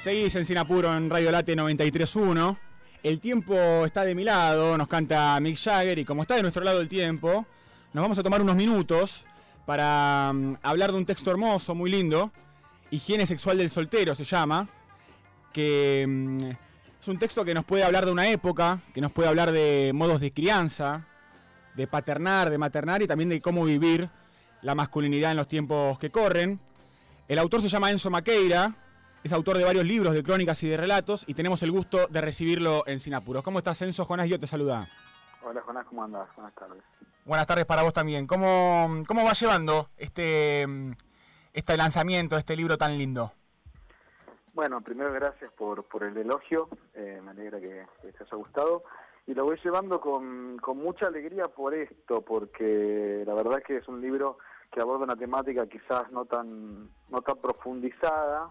Seguís en Sinapuro en Radio Late 93.1. El tiempo está de mi lado, nos canta Mick Jagger y como está de nuestro lado el tiempo, nos vamos a tomar unos minutos para mm, hablar de un texto hermoso, muy lindo. Higiene sexual del soltero se llama, que mm, es un texto que nos puede hablar de una época, que nos puede hablar de modos de crianza, de paternar, de maternar y también de cómo vivir la masculinidad en los tiempos que corren. El autor se llama Enzo Maqueira, es autor de varios libros de crónicas y de relatos y tenemos el gusto de recibirlo en Sinapuros. ¿Cómo estás, Enzo? Jonás, yo te saluda. Hola, Jonás, ¿cómo andas? Buenas tardes. Buenas tardes para vos también. ¿Cómo, cómo va llevando este, este lanzamiento, este libro tan lindo? Bueno, primero gracias por, por el elogio, eh, me alegra que, que, te haya gustado y lo voy llevando con, con mucha alegría por esto, porque la verdad que es un libro que aborda una temática quizás no tan, no tan profundizada,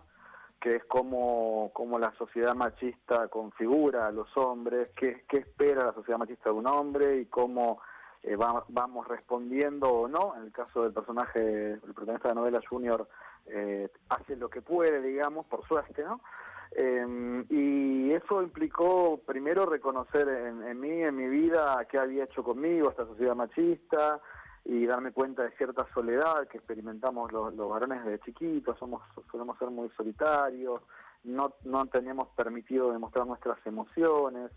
que es cómo, cómo la sociedad machista configura a los hombres, qué, qué espera la sociedad machista de un hombre y cómo eh, va, vamos respondiendo o no. En el caso del personaje, el protagonista de la novela Junior, eh, hace lo que puede, digamos, por suerte, ¿no? Eh, y eso implicó primero reconocer en, mí, en mi vida, qué había hecho conmigo esta sociedad machista y darme cuenta de cierta soledad que experimentamos los, los varones desde chiquitos, somos, solemos ser muy solitarios, no, no tenemos permitido demostrar nuestras emociones,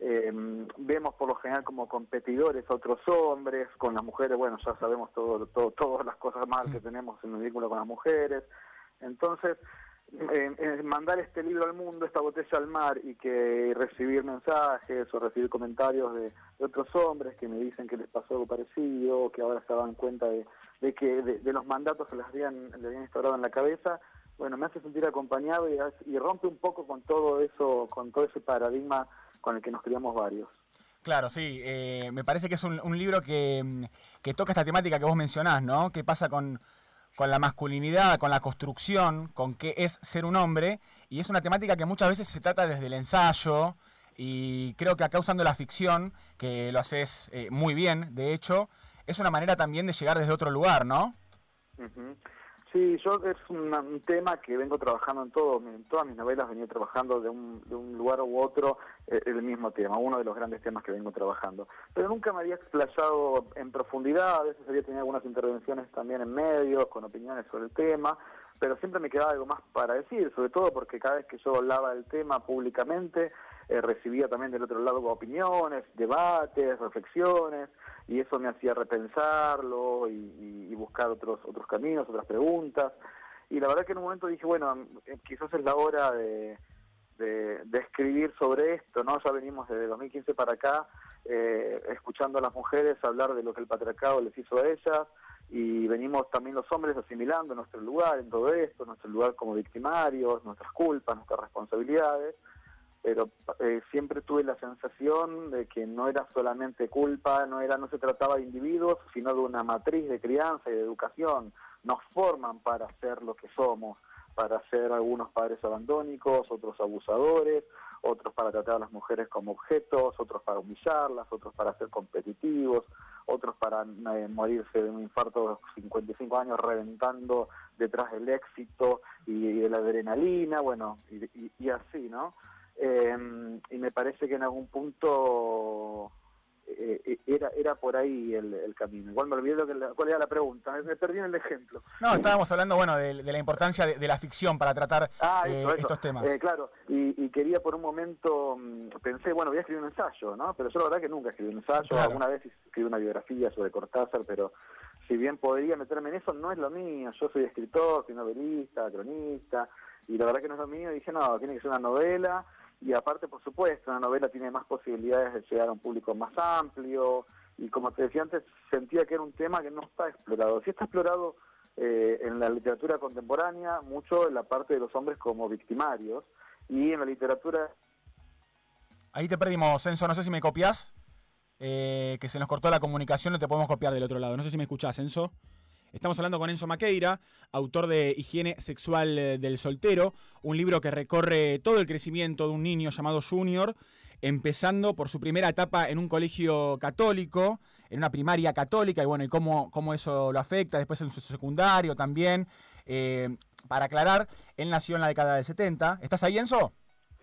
eh, vemos por lo general como competidores a otros hombres, con las mujeres, bueno, ya sabemos todo, todo, todas las cosas mal que tenemos en el vínculo con las mujeres. Entonces, eh, mandar este libro al mundo, esta botella al mar y que recibir mensajes o recibir comentarios de, otros hombres que me dicen que les pasó algo parecido, que ahora se daban cuenta de, que de, los mandatos que les habían, les habían instaurado en la cabeza, bueno, me hace sentir acompañado y, rompe un poco con todo eso, con todo ese paradigma con el que nos criamos varios. Claro, sí, eh, me parece que es un, un libro que, que, toca esta temática que vos mencionás, ¿no? ¿Qué pasa con, con la masculinidad, con la construcción, con qué es ser un hombre? Y es una temática que muchas veces se trata desde el ensayo, y creo que acá usando la ficción, que lo haces eh, muy bien, de hecho, es una manera también de llegar desde otro lugar, ¿no? Sí, yo es un tema que vengo trabajando en todo, en todas mis novelas venía trabajando de un, de un lugar u otro eh, el mismo tema, uno de los grandes temas que vengo trabajando. Pero nunca me había explayado en profundidad, a veces había tenido algunas intervenciones también en medios, con opiniones sobre el tema, pero siempre me quedaba algo más para decir, sobre todo porque cada vez que yo hablaba del tema públicamente, eh, recibía también del otro lado opiniones, debates, reflexiones, y eso me hacía repensarlo y, buscar otros otros caminos, otras preguntas. Y la verdad que en un momento dije, bueno, eh, quizás es la hora de, de, de escribir sobre esto, ¿no? Ya venimos desde 2015 para acá eh, escuchando a las mujeres hablar de lo que el patriarcado les hizo a ellas, y venimos también los hombres asimilando nuestro lugar en todo esto, nuestro lugar como victimarios, nuestras culpas, nuestras responsabilidades, pero eh, siempre tuve la sensación de que no era solamente culpa, no era no se trataba de individuos, sino de una matriz de crianza y de educación. Nos forman para ser lo que somos, para ser algunos padres abandónicos, otros abusadores, otros para tratar a las mujeres como objetos, otros para humillarlas, otros para ser competitivos, otros para eh, morirse de un infarto de los 55 años reventando detrás del éxito y, de la adrenalina, bueno, y así, ¿no? Eh, y me parece que en algún punto eh, era era por ahí el, el, camino. Igual me olvidé lo que la, cuál era la pregunta, me perdí en el ejemplo. No, estábamos hablando bueno de, de la importancia de, de, la ficción para tratar ah, eh, eso, estos temas. Eh, claro, y, y, quería por un momento, mm, pensé, bueno, voy a escribir un ensayo, ¿no? Pero yo la verdad que nunca escribí un ensayo, claro. alguna vez escribí una biografía sobre Cortázar, pero si bien podría meterme en eso, no es lo mío. Yo soy escritor, soy novelista, cronista, y la verdad que no es lo mío. Dije, no, tiene que ser una novela y aparte, por supuesto, una novela tiene más posibilidades de llegar a un público más amplio y como te decía antes, sentía que era un tema que no está explorado. Sí está explorado eh, en la literatura contemporánea mucho en la parte de los hombres como victimarios y en la literatura... Ahí te perdimos, Censo, no sé si me copias, eh, que se nos cortó la comunicación, no te podemos copiar del otro lado. No sé si me escuchás, Censo. Estamos hablando con Enzo Maqueira, autor de Higiene Sexual del Soltero, un libro que recorre todo el crecimiento de un niño llamado Junior empezando por su primera etapa en un colegio católico, en una primaria católica, y bueno, y cómo, cómo eso lo afecta, después en su secundario también. Eh, para aclarar, él nació en la década del 70. ¿Estás ahí, Enzo?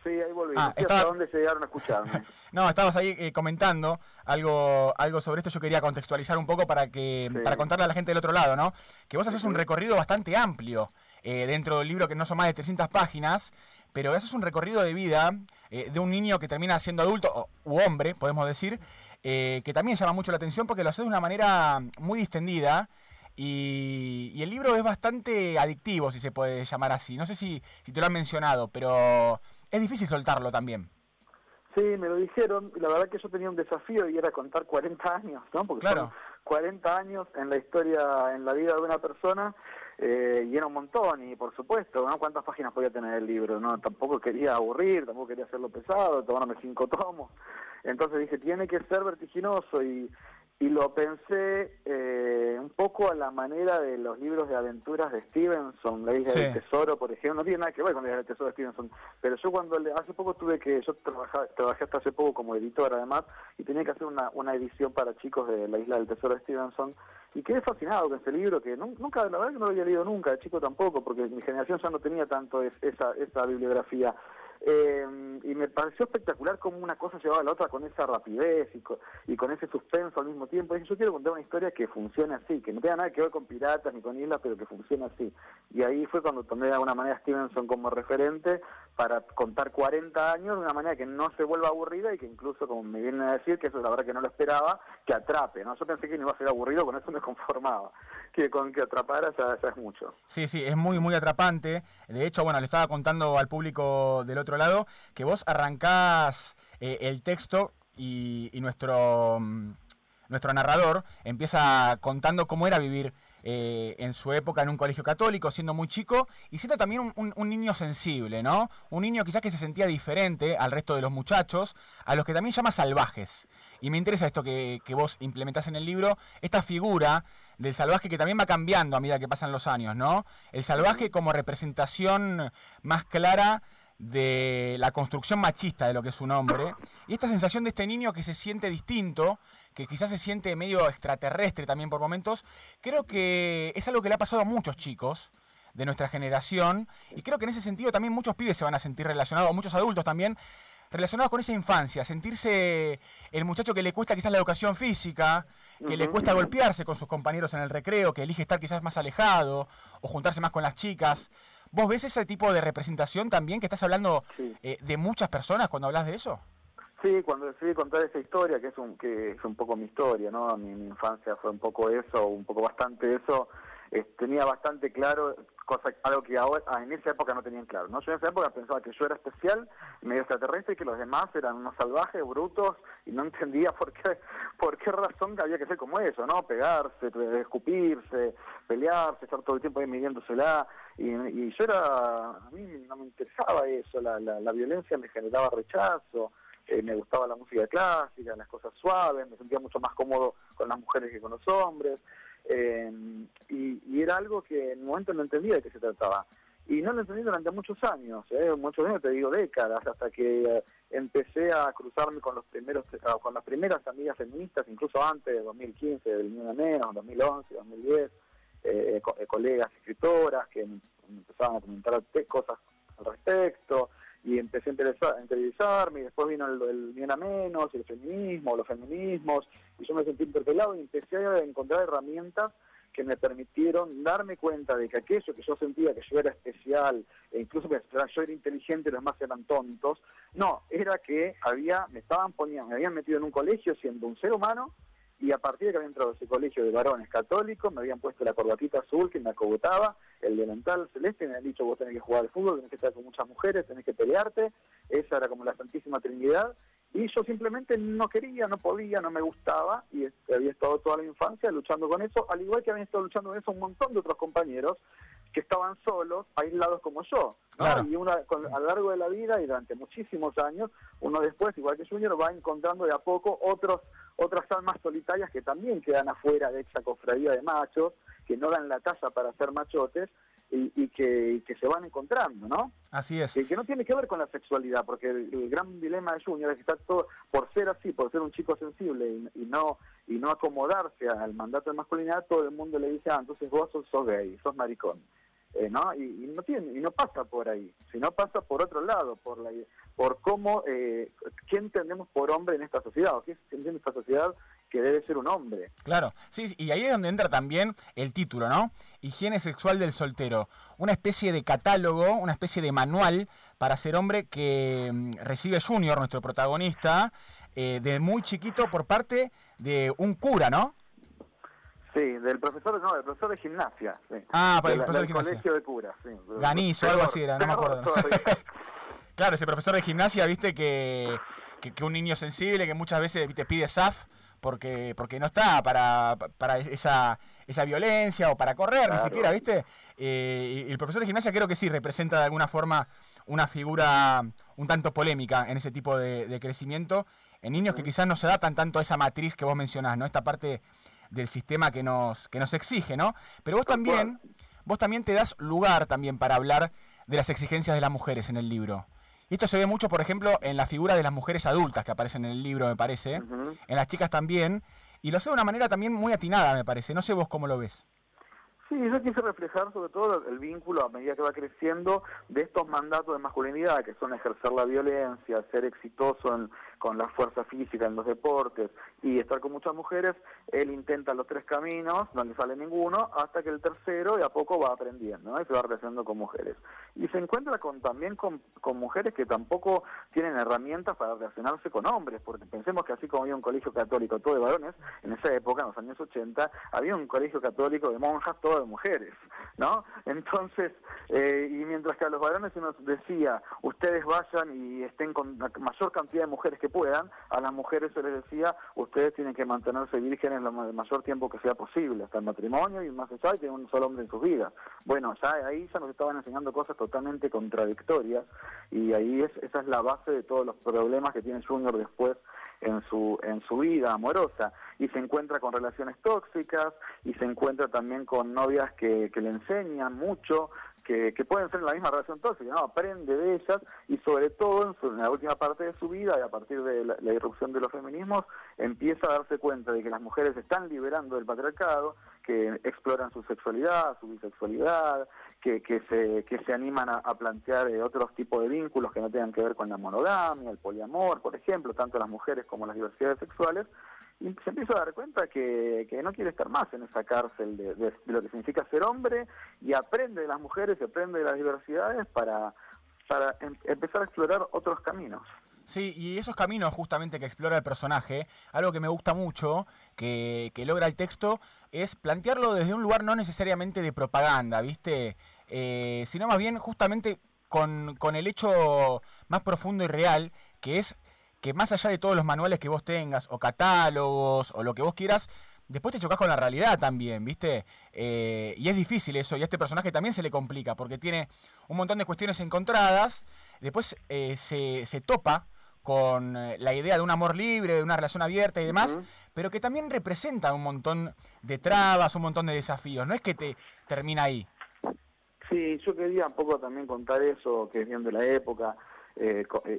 Sí, ahí volví. Ah, ¿Hasta dónde llegaron a escucharme? no, estabas ahí eh, comentando algo, algo sobre esto. Yo quería contextualizar un poco para que para contarle a la gente del otro lado, ¿no? Que vos haces un recorrido bastante amplio eh, dentro del libro que no son más de 300 páginas, pero eso es un recorrido de vida de un niño que termina siendo adulto, o, u hombre, podemos decir, que también llama mucho la atención porque lo hace de una manera muy distendida y, el libro es bastante adictivo, si se puede llamar así. No sé si, si te lo han mencionado, pero es difícil soltarlo también. Sí, me lo dijeron. La verdad que yo tenía un desafío y era contar 40 años, ¿no? Porque claro. son 40 años en la historia, en la vida de una persona, eh, y era un montón. Y por supuesto, ¿no? ¿Cuántas páginas podía tener el libro? no Tampoco quería aburrir, tampoco quería hacerlo pesado, tomarme cinco tomos. Entonces dije, tiene que ser vertiginoso y y lo pensé eh, un poco a la manera de los libros de aventuras de Stevenson, La isla del tesoro, por ejemplo, no tiene nada que ver con La isla del tesoro de Stevenson, pero yo cuando hace poco tuve que, yo trabajé hasta hace poco como editor además, y tenía que hacer una, una edición para chicos de La isla del tesoro de Stevenson, y quedé fascinado con este libro, que nunca, la verdad que no lo había leído nunca, de chico tampoco, porque mi generación ya no tenía tanto esa, esa bibliografía. Eh, y me pareció espectacular cómo una cosa llevaba a la otra con esa rapidez y con, ese suspenso al mismo tiempo. Y yo quiero contar una historia que funcione así, que no tenga nada que ver con piratas ni con islas, pero que funcione así. Y ahí fue cuando tomé de alguna manera a Stevenson como referente para contar 40 años de una manera que no se vuelva aburrida y que incluso, como me vienen a decir, que eso es la verdad que no lo esperaba, que atrape. ¿no? Yo pensé que no iba a ser aburrido, con eso me conformaba. Que con que atrapara ya, ya es mucho. Sí, sí, es muy, muy atrapante. De hecho, bueno, le estaba contando al público del otro lado que vos arrancás eh, el texto y, nuestro, mm, nuestro narrador empieza contando cómo era vivir eh, en su época en un colegio católico, siendo muy chico y siendo también un, niño sensible, ¿no? Un niño quizás que se sentía diferente al resto de los muchachos, a los que también llama salvajes. Y me interesa esto que, que vos implementás en el libro, esta figura del salvaje que también va cambiando a medida que pasan los años, ¿no? El salvaje como representación más clara de la construcción machista de lo que es un hombre, y esta sensación de este niño que se siente distinto, que quizás se siente medio extraterrestre también por momentos, creo que es algo que le ha pasado a muchos chicos de nuestra generación, y creo que en ese sentido también muchos pibes se van a sentir relacionados, muchos adultos también, relacionados con esa infancia, sentirse el muchacho que le cuesta quizás la educación física, que le cuesta golpearse con sus compañeros en el recreo, que elige estar quizás más alejado o juntarse más con las chicas. ¿Vos ves ese tipo de representación también que estás hablando eh, de muchas personas cuando hablas de eso? Sí, cuando decidí contar esa historia, que es un, que es un poco mi historia, ¿no? Mi, mi infancia fue un poco eso, un poco bastante eso, tenía bastante claro cosa algo que ahora ah, en esa época no tenían claro no yo en esa época pensaba que yo era especial medio extraterrestre y que los demás eran unos salvajes brutos y no entendía por qué por qué razón había que ser como eso no pegarse escupirse pelearse estar todo el tiempo ahí midiéndosela y, y yo era a mí no me interesaba eso la, la, la violencia me generaba rechazo eh, me gustaba la música clásica, las cosas suaves, me sentía mucho más cómodo con las mujeres que con los hombres. Eh, y, era algo que en un momento no entendía de qué se trataba. Y no lo entendí durante muchos años, ¿eh? muchos años, te digo décadas, hasta que eh, empecé a cruzarme con los primeros con las primeras amigas feministas, incluso antes de 2015, del Ni Menos, 2011, 2010, eh, colegas escritoras que empezaban a comentar cosas al respecto, y empecé a, interesar, a y después vino el, el bien a menos, el feminismo, los feminismos, y yo me sentí interpelado y empecé a encontrar herramientas que me permitieron darme cuenta de que aquello que yo sentía que yo era especial, e incluso que yo era inteligente y los demás eran tontos, no, era que había, me estaban poniendo, me habían metido en un colegio siendo un ser humano y a partir de que había entrado ese colegio de varones católicos, me habían puesto la corbatita azul que me acogotaba, el delantal celeste, me habían dicho vos tenés que jugar al fútbol, tenés que estar con muchas mujeres, tenés que pelearte, esa era como la Santísima Trinidad, y yo simplemente no quería, no podía, no me gustaba, y había estado toda la infancia luchando con eso, al igual que habían estado luchando con eso un montón de otros compañeros que estaban solos, aislados como yo. Y una, a lo largo de la vida y durante muchísimos años, uno después, igual que Junior, va encontrando de a poco otros otras almas solitarias que también quedan afuera de esa cofradía de machos, que no dan la talla para ser machotes, y, que, se van encontrando, ¿no? Así es. Y que no tiene que ver con la sexualidad, porque el, gran dilema de Junior es que está todo, por ser así, por ser un chico sensible y, no y no acomodarse al mandato de masculinidad, todo el mundo le dice, ah, entonces vos sos, sos gay, sos maricón. Eh, ¿no? Y, no tiene, y no pasa por ahí, sino pasa por otro lado, por la por cómo, eh, qué entendemos por hombre en esta sociedad, o qué entiende esta sociedad que debe ser un hombre. Claro, sí, y ahí es donde entra también el título, ¿no? Higiene sexual del soltero, una especie de catálogo, una especie de manual para ser hombre que mm, recibe Junior, nuestro protagonista, eh, de muy chiquito por parte de un cura, ¿no? Sí, del profesor, no, del profesor de gimnasia. Ah, para el profesor de gimnasia. colegio de curas, sí. Ganizo, algo así era, no me acuerdo. claro, ese profesor de gimnasia, viste, que, que, un niño sensible que muchas veces viste, pide SAF porque porque no está para, para esa, esa violencia o para correr, ni siquiera, ¿viste? Eh, y el profesor de gimnasia creo que sí representa de alguna forma una figura un tanto polémica en ese tipo de, de crecimiento en niños que quizás no se adaptan tanto a esa matriz que vos mencionás, ¿no? Esta parte del sistema que nos, que nos exige, ¿no? Pero vos también, vos también te das lugar también para hablar de las exigencias de las mujeres en el libro. Y esto se ve mucho, por ejemplo, en la figura de las mujeres adultas que aparecen en el libro, me parece, en las chicas también, y lo hace de una manera también muy atinada, me parece. No sé vos cómo lo ves. Sí, yo quise reflejar sobre todo el vínculo a medida que va creciendo de estos mandatos de masculinidad, que son ejercer la violencia, ser exitoso en, con la fuerza física en los deportes y estar con muchas mujeres, él intenta los tres caminos, no le sale ninguno, hasta que el tercero de a poco va aprendiendo y se va relacionando con mujeres. Y se encuentra con, también con, mujeres que tampoco tienen herramientas para relacionarse con hombres, porque pensemos que así como había un colegio católico todo de varones, en esa época, en los años 80, había un colegio católico de monjas todo de mujeres, ¿no? Entonces, eh, y mientras que a los varones se nos decía, ustedes vayan y estén con la mayor cantidad de mujeres que puedan, a las mujeres se les decía, ustedes tienen que mantenerse vírgenes el mayor tiempo que sea posible, hasta el matrimonio y más allá, y tener un solo hombre en sus vidas. Bueno, ya ahí ya nos estaban enseñando cosas totalmente contradictorias, y ahí es, esa es la base de todos los problemas que tiene Junior después en su, en su vida amorosa y se encuentra con relaciones tóxicas y se encuentra también con novias que, que le enseñan mucho que, pueden ser en la misma relación tóxica, ¿no? aprende de ellas y sobre todo en, la última parte de su vida y a partir de la, irrupción de los feminismos empieza a darse cuenta de que las mujeres están liberando del patriarcado, que exploran su sexualidad, su bisexualidad, que, que, se, que se animan a, plantear eh, otros tipos de vínculos que no tengan que ver con la monogamia, el poliamor, por ejemplo, tanto las mujeres como las diversidades sexuales, y se empieza a dar cuenta que, que no quiere estar más en esa cárcel de, lo que significa ser hombre y aprende de las mujeres y aprende de las diversidades para, para em, empezar a explorar otros caminos. Sí, y esos caminos justamente que explora el personaje, algo que me gusta mucho, que, que logra el texto, es plantearlo desde un lugar no necesariamente de propaganda, ¿viste? Eh, sino más bien justamente con, con el hecho más profundo y real, que es que más allá de todos los manuales que vos tengas, o catálogos, o lo que vos quieras, después te chocas con la realidad también, ¿viste? Eh, y es difícil eso, y a este personaje también se le complica, porque tiene un montón de cuestiones encontradas, después eh, se, se, topa con eh, la idea de un amor libre, de una relación abierta y demás, pero que también representa un montón de trabas, un montón de desafíos, no es que te termina ahí. Sí, yo quería un poco también contar eso, que es bien de la época,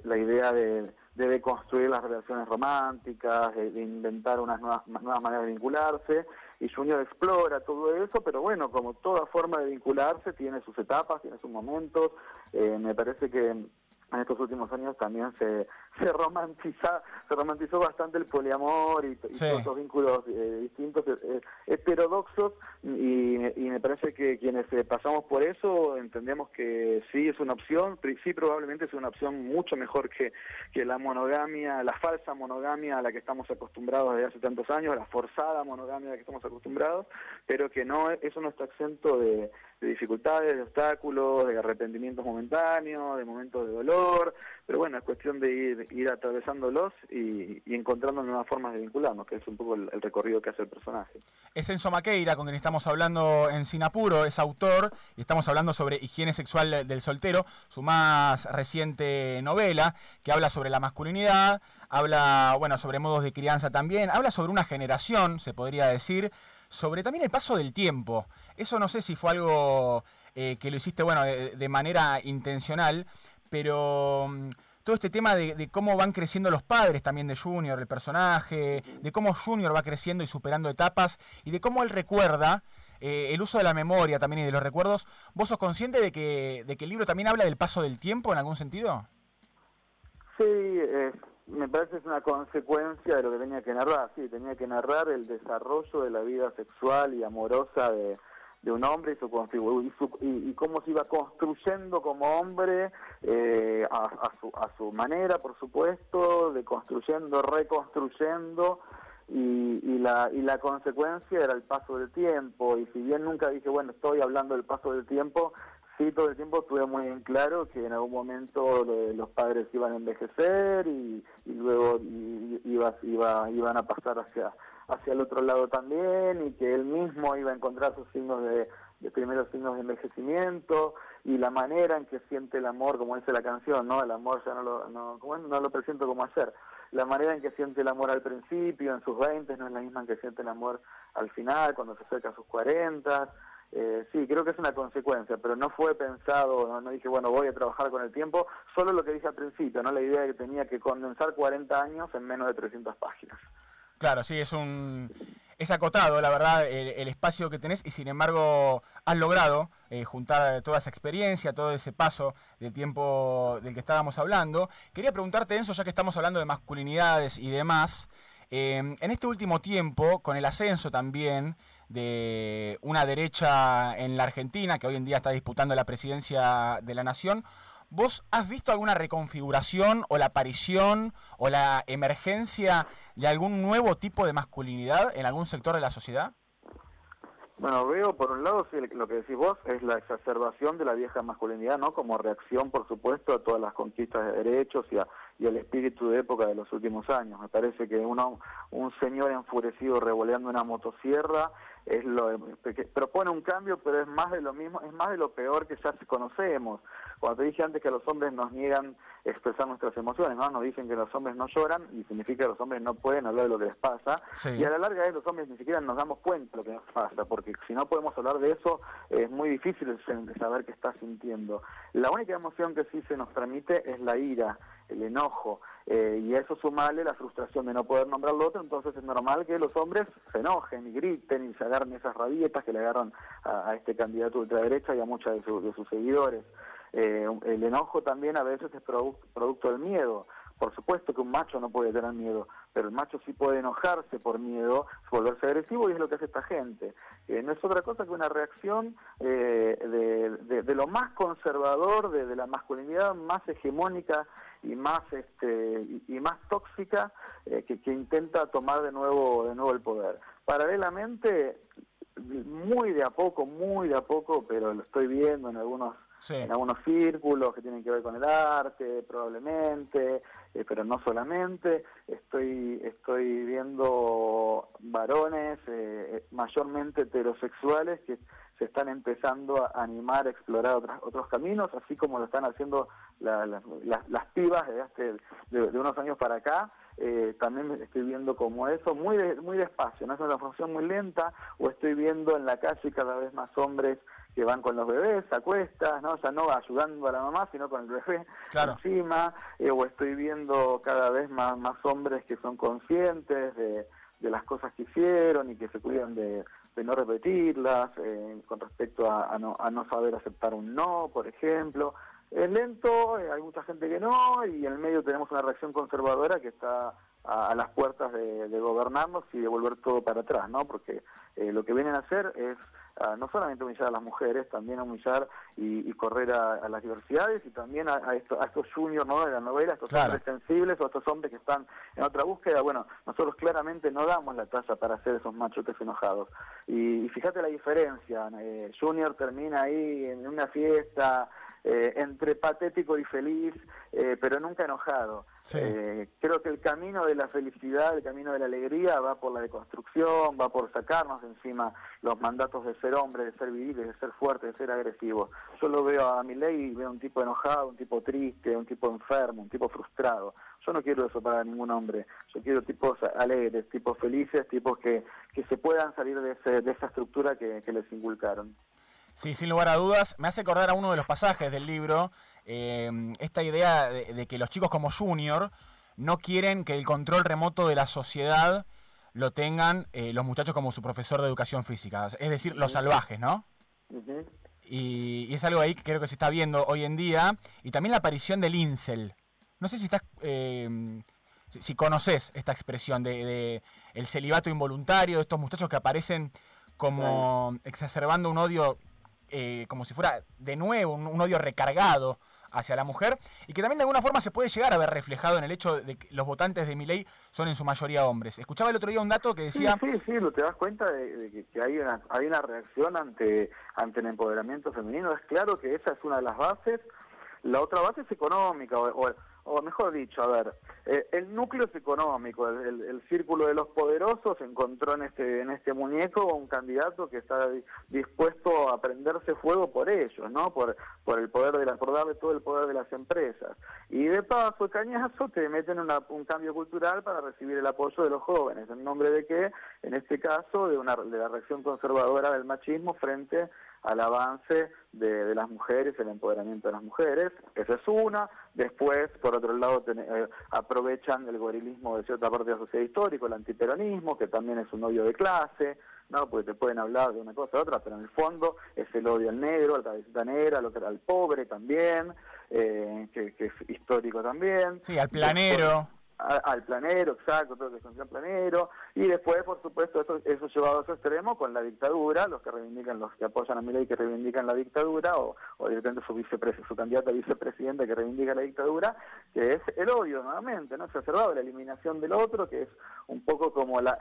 la idea de de deconstruir las relaciones románticas, de, inventar unas nuevas, nuevas maneras de vincularse, y Junior explora todo eso, pero bueno, como toda forma de vincularse, tiene sus etapas, tiene sus momentos, eh, me parece que en estos últimos años también se, se romantiza se romantizó bastante el poliamor y, todos esos vínculos eh, distintos eh, heterodoxos y, me parece que quienes eh, pasamos por eso entendemos que sí es una opción sí probablemente es una opción mucho mejor que, que la monogamia la falsa monogamia a la que estamos acostumbrados desde hace tantos años la forzada monogamia a la que estamos acostumbrados pero que no eso no está exento de, de dificultades de obstáculos de arrepentimientos momentáneos de momentos de dolor pero bueno, es cuestión de ir, ir atravesándolos y, encontrando nuevas formas de vincularnos, que es un poco el, recorrido que hace el personaje. Es Enzo Maqueira, con quien estamos hablando en Sinapuro, es autor, y estamos hablando sobre higiene sexual del soltero, su más reciente novela, que habla sobre la masculinidad, habla, bueno, sobre modos de crianza también, habla sobre una generación, se podría decir, sobre también el paso del tiempo. Eso no sé si fue algo eh, que lo hiciste, bueno, de, manera intencional, pero mm, todo este tema de, cómo van creciendo los padres también de Junior, el personaje, de cómo Junior va creciendo y superando etapas, y de cómo él recuerda eh, el uso de la memoria también y de los recuerdos. ¿Vos sos consciente de que, de que el libro también habla del paso del tiempo en algún sentido? Sí, me parece es una consecuencia de lo que tenía que narrar. Sí, tenía que narrar el desarrollo de la vida sexual y amorosa de, un hombre y, su, y, y, cómo se iba construyendo como hombre eh, a, su, manera, por supuesto, de construyendo, reconstruyendo. Y, y, la, y la consecuencia era el paso del tiempo. Y si bien nunca dije, bueno, estoy hablando del paso del tiempo, sí, todo el tiempo estuve muy en claro que en algún momento los padres iban a envejecer y, luego iba, iba, iban a pasar hacia, hacia el otro lado también y que él mismo iba a encontrar sus signos de, primeros signos de envejecimiento y la manera en que siente el amor, como dice la canción, ¿no? El amor ya no lo, no, no lo presento como ayer. La manera en que siente el amor al principio, en sus 20, no es la misma en que siente el amor al final, cuando se acerca a sus 40 eh, sí, creo que es una consecuencia, pero no fue pensado, no, dije, bueno, voy a trabajar con el tiempo, solo lo que dije al principio, no la idea de que tenía que condensar 40 años en menos de 300 páginas. Claro, sí, es un es acotado, la verdad, el, espacio que tenés y sin embargo has logrado eh, juntar toda esa experiencia, todo ese paso del tiempo del que estábamos hablando. Quería preguntarte, Enzo, ya que estamos hablando de masculinidades y demás, eh, en este último tiempo, con el ascenso también de una derecha en la Argentina, que hoy en día está disputando la presidencia de la nación, ¿vos has visto alguna reconfiguración o la aparición o la emergencia de algún nuevo tipo de masculinidad en algún sector de la sociedad? Bueno, veo por un lado, sí, lo que decís vos es la exacerbación de la vieja masculinidad, ¿no? Como reacción, por supuesto, a todas las conquistas de derechos y, a, y al espíritu de época de los últimos años. Me parece que uno, un señor enfurecido revoleando una motosierra es lo que propone un cambio, pero es más de lo mismo, es más de lo peor que ya conocemos. Cuando te dije antes que los hombres nos niegan expresar nuestras emociones, ¿no? Nos dicen que los hombres no lloran y significa que los hombres no pueden hablar de lo que les pasa. Y a la larga de los hombres ni siquiera nos damos cuenta de lo que nos pasa, porque si no podemos hablar de eso es muy difícil saber qué está sintiendo. La única emoción que sí se nos transmite es la ira, el enojo, eh, y eso sumarle la frustración de no poder nombrar lo otro, entonces es normal que los hombres se enojen y griten y se agarren esas rabietas que le agarran a, este candidato ultraderecha y a muchos de, de sus seguidores. Eh, el enojo también a veces es producto del miedo. Por supuesto que un macho no puede tener miedo, pero el macho sí puede enojarse por miedo, volverse agresivo y es lo que hace esta gente. Eh, no es otra cosa que una reacción eh, de, lo más conservador, de, la masculinidad más hegemónica y más este y, más tóxica que, que, intenta tomar de nuevo de nuevo el poder. Paralelamente, muy de a poco, muy de a poco, pero lo estoy viendo en algunos en algunos círculos que tienen que ver con el arte, probablemente, eh, pero no solamente. Estoy, estoy viendo varones eh, mayormente heterosexuales que se están empezando a animar a explorar otros caminos, así como lo están haciendo las pibas de, de, unos años para acá. Eh, también estoy viendo como eso muy muy despacio, no es una función muy lenta, o estoy viendo en la calle cada vez más hombres que van con los bebés a cuestas, ¿no? O sea, no ayudando a la mamá, sino con el bebé encima, eh, o estoy viendo cada vez más, más hombres que son conscientes de, las cosas que hicieron y que se cuidan de, no repetirlas, eh, con respecto a, no, a no saber aceptar un no, por ejemplo. Es lento, eh, hay mucha gente que no, y en el medio tenemos una reacción conservadora que está a, las puertas de, gobernarnos y de volver todo para atrás, ¿no? Porque eh, lo que vienen a hacer es no solamente humillar a las mujeres, también humillar y, correr a, las diversidades y también a, estos juniors ¿no? de la novela, estos hombres sensibles o estos hombres que están en otra búsqueda. Bueno, nosotros claramente no damos la talla para hacer esos machotes enojados. Y, fíjate la diferencia, eh, Junior termina ahí en una fiesta eh, entre patético y feliz, pero nunca enojado. Eh, creo que el camino de la felicidad, el camino de la alegría va por la deconstrucción, va por sacarnos encima los mandatos de ser hombre, de ser vivir, de ser fuerte, de ser agresivo. Yo lo veo a mi ley y veo un tipo enojado, un tipo triste, un tipo enfermo, un tipo frustrado. Yo no quiero eso para ningún hombre. Yo quiero tipos alegres, tipos felices, tipos que, que se puedan salir de, ese, de esa estructura que, que les inculcaron. Sí, sin lugar a dudas. Me hace acordar a uno de los pasajes del libro, eh, esta idea de, que los chicos como Junior no quieren que el control remoto de la sociedad lo tengan eh, los muchachos como su profesor de educación física, es decir, los salvajes, ¿no? y, es algo ahí que creo que se está viendo hoy en día. Y también la aparición del incel. No sé si estás... Eh, si, conoces esta expresión de, el celibato involuntario, de estos muchachos que aparecen como exacerbando un odio eh, como si fuera de nuevo un, odio recargado hacia la mujer y que también de alguna forma se puede llegar a ver reflejado en el hecho de que los votantes de Milei son en su mayoría hombres. Escuchaba el otro día un dato que decía... Sí, sí, sí te das cuenta de, que, hay, una, hay una reacción ante, ante el empoderamiento femenino. Es claro que esa es una de las bases. La otra base es económica o mejor dicho, a ver, eh, el núcleo es económico, el, círculo de los poderosos encontró en este, en este muñeco un candidato que está dispuesto a prenderse fuego por ellos, ¿no? Por, por el poder de la, por darle todo el poder de las empresas. Y de paso, cañazo, te meten un cambio cultural para recibir el apoyo de los jóvenes, en nombre de que, en este caso, de, una, de la reacción conservadora del machismo frente al avance de, las mujeres, el empoderamiento de las mujeres, esa es una. Después, por otro lado, eh, aprovechan el gorilismo de cierta parte de la sociedad histórica, el antiperonismo, que también es un odio de clase, ¿no? porque te pueden hablar de una cosa u otra, pero en el fondo es el odio al negro, al cabecita negra, al, al pobre también, eh, que, es histórico también. Sí, al planero al planero, exacto, todo lo que es planero, y después, por supuesto, eso, eso llevado a su extremo con la dictadura, los que reivindican, los que apoyan a Milei que reivindican la dictadura, o, o directamente su vicepres su candidato a vicepresidente que reivindica la dictadura, que es el odio nuevamente, ¿no? Exacerbado, la eliminación del otro, que es un poco como la,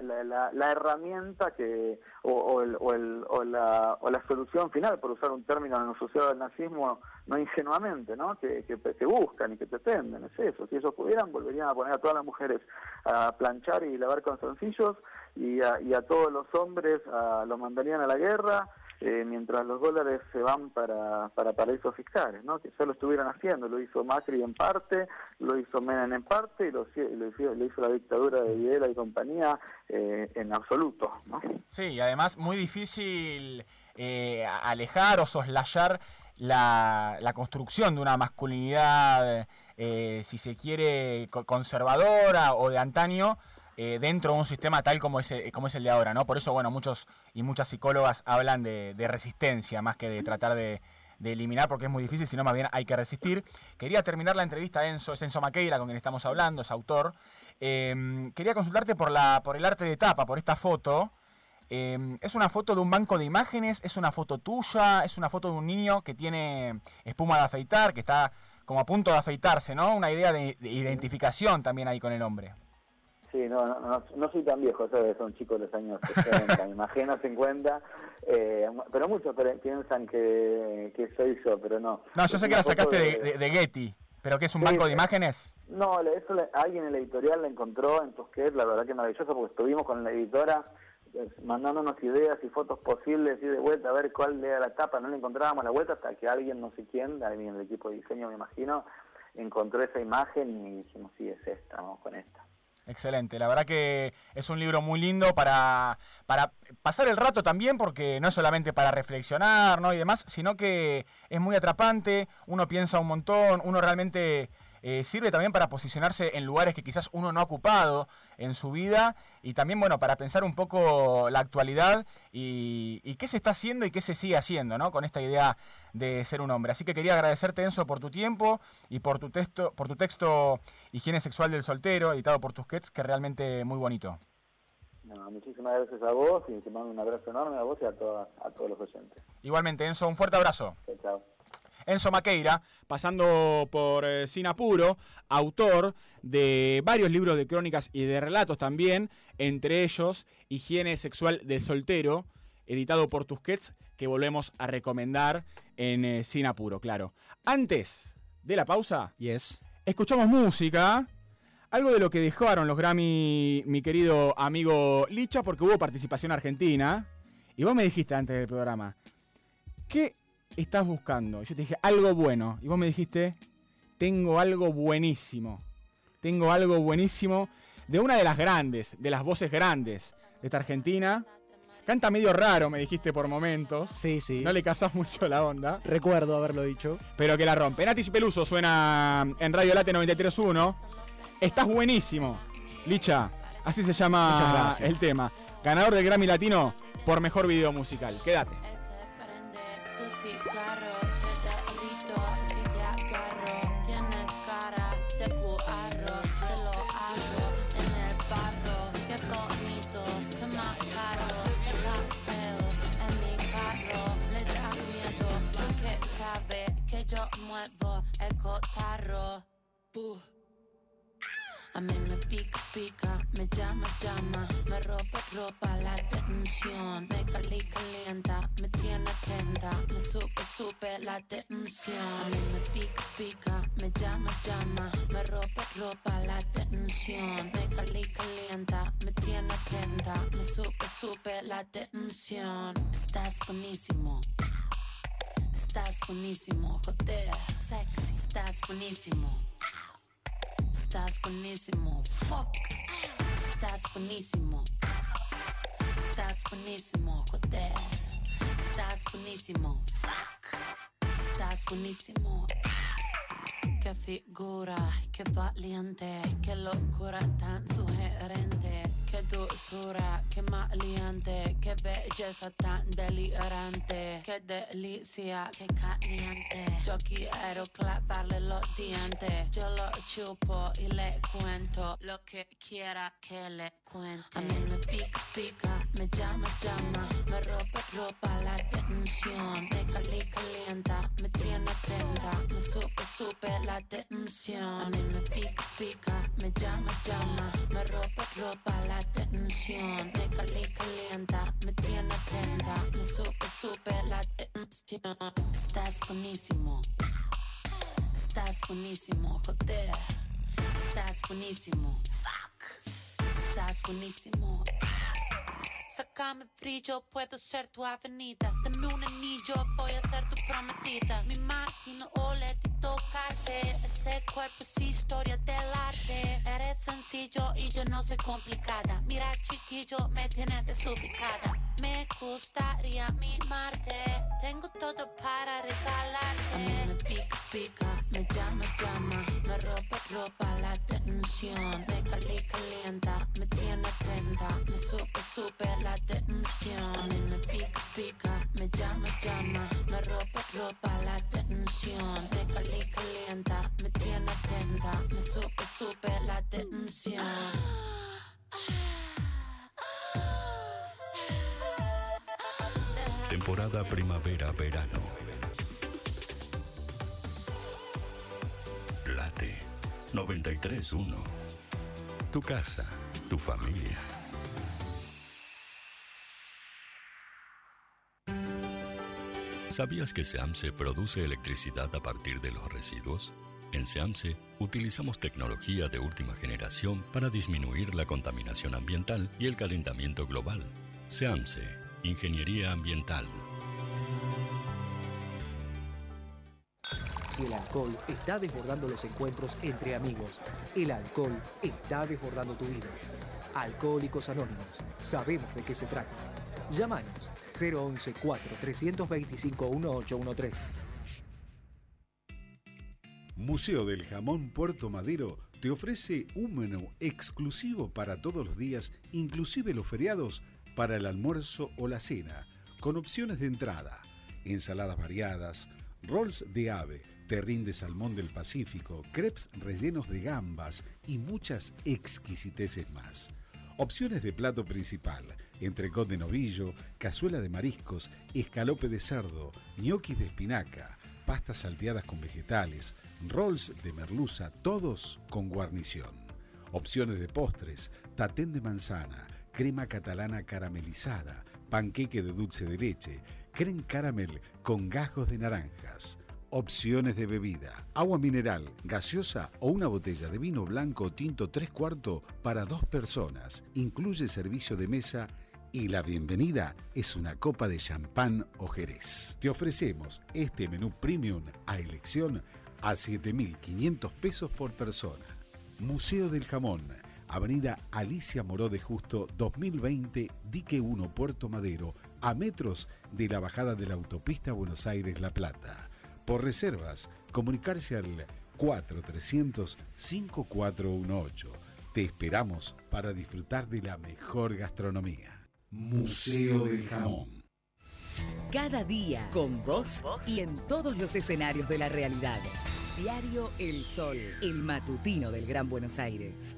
herramienta que, o, la, solución final, por usar un término asociado al nazismo, no ingenuamente, ¿no? Que, que, buscan y que pretenden, es eso. Si ellos pudieran, volverían a poner a todas las mujeres a planchar y lavar calzoncillos y a, y a todos los hombres a, los mandarían a la guerra, eh, mientras los dólares se van para, para paraísos fiscales, ¿no? que ya lo estuvieran haciendo. Lo hizo Macri en parte, lo hizo Menem en parte y lo, lo, hizo, la dictadura de Videla y compañía eh, en absoluto. Sí, y además muy difícil eh, alejar o soslayar la, la construcción de una masculinidad, eh, si se quiere, conservadora o de antaño, eh, dentro de un sistema tal como es, como es el de ahora, ¿no? Por eso, bueno, muchos y muchas psicólogas hablan de, resistencia más que de tratar de, eliminar, porque es muy difícil, sino más bien hay que resistir. Quería terminar la entrevista, Enzo, es Enzo Maqueira, con quien estamos hablando, es autor. Em, quería consultarte por, la, por el arte de tapa, por esta foto, Em, es una foto de un banco de imágenes, es una foto tuya, es una foto de un niño que tiene espuma de afeitar, que está como a punto de afeitarse, ¿no? Una idea de, identificación también ahí con el hombre. Sí, no, no, no, soy tan viejo, ¿sabes? son chicos de los años 60, me imagino 50, eh, pero muchos piensan que, que soy yo, pero no. No, yo sé que la sacaste de, Getty, pero que es un banco de imágenes. No, eso alguien en la editorial la encontró en Tusquets, la verdad que maravilloso, porque estuvimos con la editora mandándonos ideas y fotos posibles y de vuelta a ver cuál era la tapa, no le encontrábamos la vuelta hasta que alguien, no sé quién, alguien del equipo de diseño me imagino, encontró esa imagen y dijimos, sí, es esta, vamos con esta. Excelente, la verdad que es un libro muy lindo para, para pasar el rato también, porque no es solamente para reflexionar ¿no? y demás, sino que es muy atrapante, uno piensa un montón, uno realmente eh, sirve también para posicionarse en lugares que quizás uno no ha ocupado en su vida y también, bueno, para pensar un poco la actualidad y, qué se está haciendo y qué se sigue haciendo, ¿no? Con esta idea de ser un hombre. Así que quería agradecerte, Enzo, por tu tiempo y por tu texto, por tu texto Higiene Sexual del Soltero, editado por Tusquets, que es realmente muy bonito. muchísimas gracias a vos y te mando un abrazo enorme a vos y a, a todos los oyentes. Igualmente, Enzo, un fuerte abrazo. Chao, chao. Enzo Maqueira, pasando por eh, Sinapuro, autor de varios libros de crónicas y de relatos también, entre ellos Higiene Sexual del Soltero, editado por Tusquets, que volvemos a recomendar en eh, Sinapuro, claro. Antes de la pausa, yes. escuchamos música. Algo de lo que dejaron los Grammy, mi querido amigo Licha, porque hubo participación argentina. Y vos me dijiste antes del programa, ¿qué estás buscando? Yo te dije, algo bueno. Y vos me dijiste, tengo algo buenísimo. Tengo algo buenísimo de una de las grandes, de las voces grandes de esta Argentina. Canta medio raro, me dijiste por momentos. Sí, sí. No le casas mucho la onda. Recuerdo haberlo dicho. Pero que la rompe. Natis Peluso suena en Radio Late 93.1. Estás buenísimo. Licha, así se llama el tema. Ganador del Grammy Latino por mejor video musical. Quédate. Cotarro. A mí me pica, pica, me llama, llama, me roba, roba la tensión. Me cali, calienta, me tiene atenta, me sube, sube la tensión. A mí me pica, pica, me llama, llama, me roba, roba la tensión. Me cali, calienta, me tiene atenta, me sube, sube la tensión. Estás buenísimo. Estás buenísimo, joder, sexy, estás buenísimo. Estás buenísimo, fuck. Estás buenísimo. Estás buenísimo, joder. Estás buenísimo, fuck. Estás buenísimo. Qué figura, qué valiente, qué locura tan sugerente. Qué dulzura, qué maleante, qué belleza tan delirante, qué delicia, qué caliente. Yo quiero clavarle los dientes, yo lo chupo y le cuento lo que quiera que le cuente. A mí me pica, pica, me llama, llama, me roba, roba la tensión, me cali, calienta, me tiene atenta, me supe, supe la tensión. A mí me pica, pica, me llama, llama, me roba, roba la tensión. Me cali calienta, me tiene atenta. Me supe, supe la tensión. Estás buenísimo. Estás buenísimo, joder. Estás buenísimo. Fuck. Estás buenísimo. Sácame frío, puedo ser tu avenida. Dame un anillo, voy a ser tu prometida. Me imagino olerte y tocarte. Ese cuerpo es historia del arte. Eres sencillo y yo no soy complicada. Mira, chiquillo, me tiene desubicada. Me gustaría mimarte. Tengo todo para regalarte. A mí me pica, pica, me llama, llama. Me ropa, ropa la tensión. Me cali, calienta, me tiene atenta. Me supe, supe la tensión. A mí me pica, pica, me llama, llama. Me ropa, ropa la tensión. Me cali, calienta, me tiene atenta. Me supe, supe la tensión. Ah, ah. Temporada primavera-verano. Late 931. Tu casa, tu familia. ¿Sabías que SEAMSE produce electricidad a partir de los residuos? En SEAMSE utilizamos tecnología de última generación para disminuir la contaminación ambiental y el calentamiento global. SEAMSE Ingeniería Ambiental. Si el alcohol está desbordando los encuentros entre amigos, el alcohol está desbordando tu vida. Alcohólicos Anónimos, sabemos de qué se trata. Llámanos 011 4 325 1813. Museo del Jamón Puerto Madero te ofrece un menú exclusivo para todos los días, inclusive los feriados, para el almuerzo o la cena, con opciones de entrada, ensaladas variadas, rolls de ave, terrín de salmón del Pacífico, crepes rellenos de gambas y muchas exquisiteces más. Opciones de plato principal, entrecot de novillo, cazuela de mariscos, escalope de cerdo, ñoquis de espinaca, pastas salteadas con vegetales, rolls de merluza, todos con guarnición. Opciones de postres, tatén de manzana, crema catalana caramelizada, panqueque de dulce de leche, creme caramel con gajos de naranjas. Opciones de bebida, agua mineral, gaseosa o una botella de vino blanco tinto 3 cuartos para dos personas. Incluye servicio de mesa y la bienvenida es una copa de champán o jerez. Te ofrecemos este menú premium a elección a 7.500 pesos por persona. Museo del Jamón, Avenida Alicia Moró de Justo 2020, Dique 1, Puerto Madero, a metros de la bajada de la autopista Buenos Aires-La Plata. Por reservas, comunicarse al 4300-5418. Te esperamos para disfrutar de la mejor gastronomía. Museo del Jamón. Cada día con vos y en todos los escenarios de la realidad. Diario El Sol, el matutino del Gran Buenos Aires.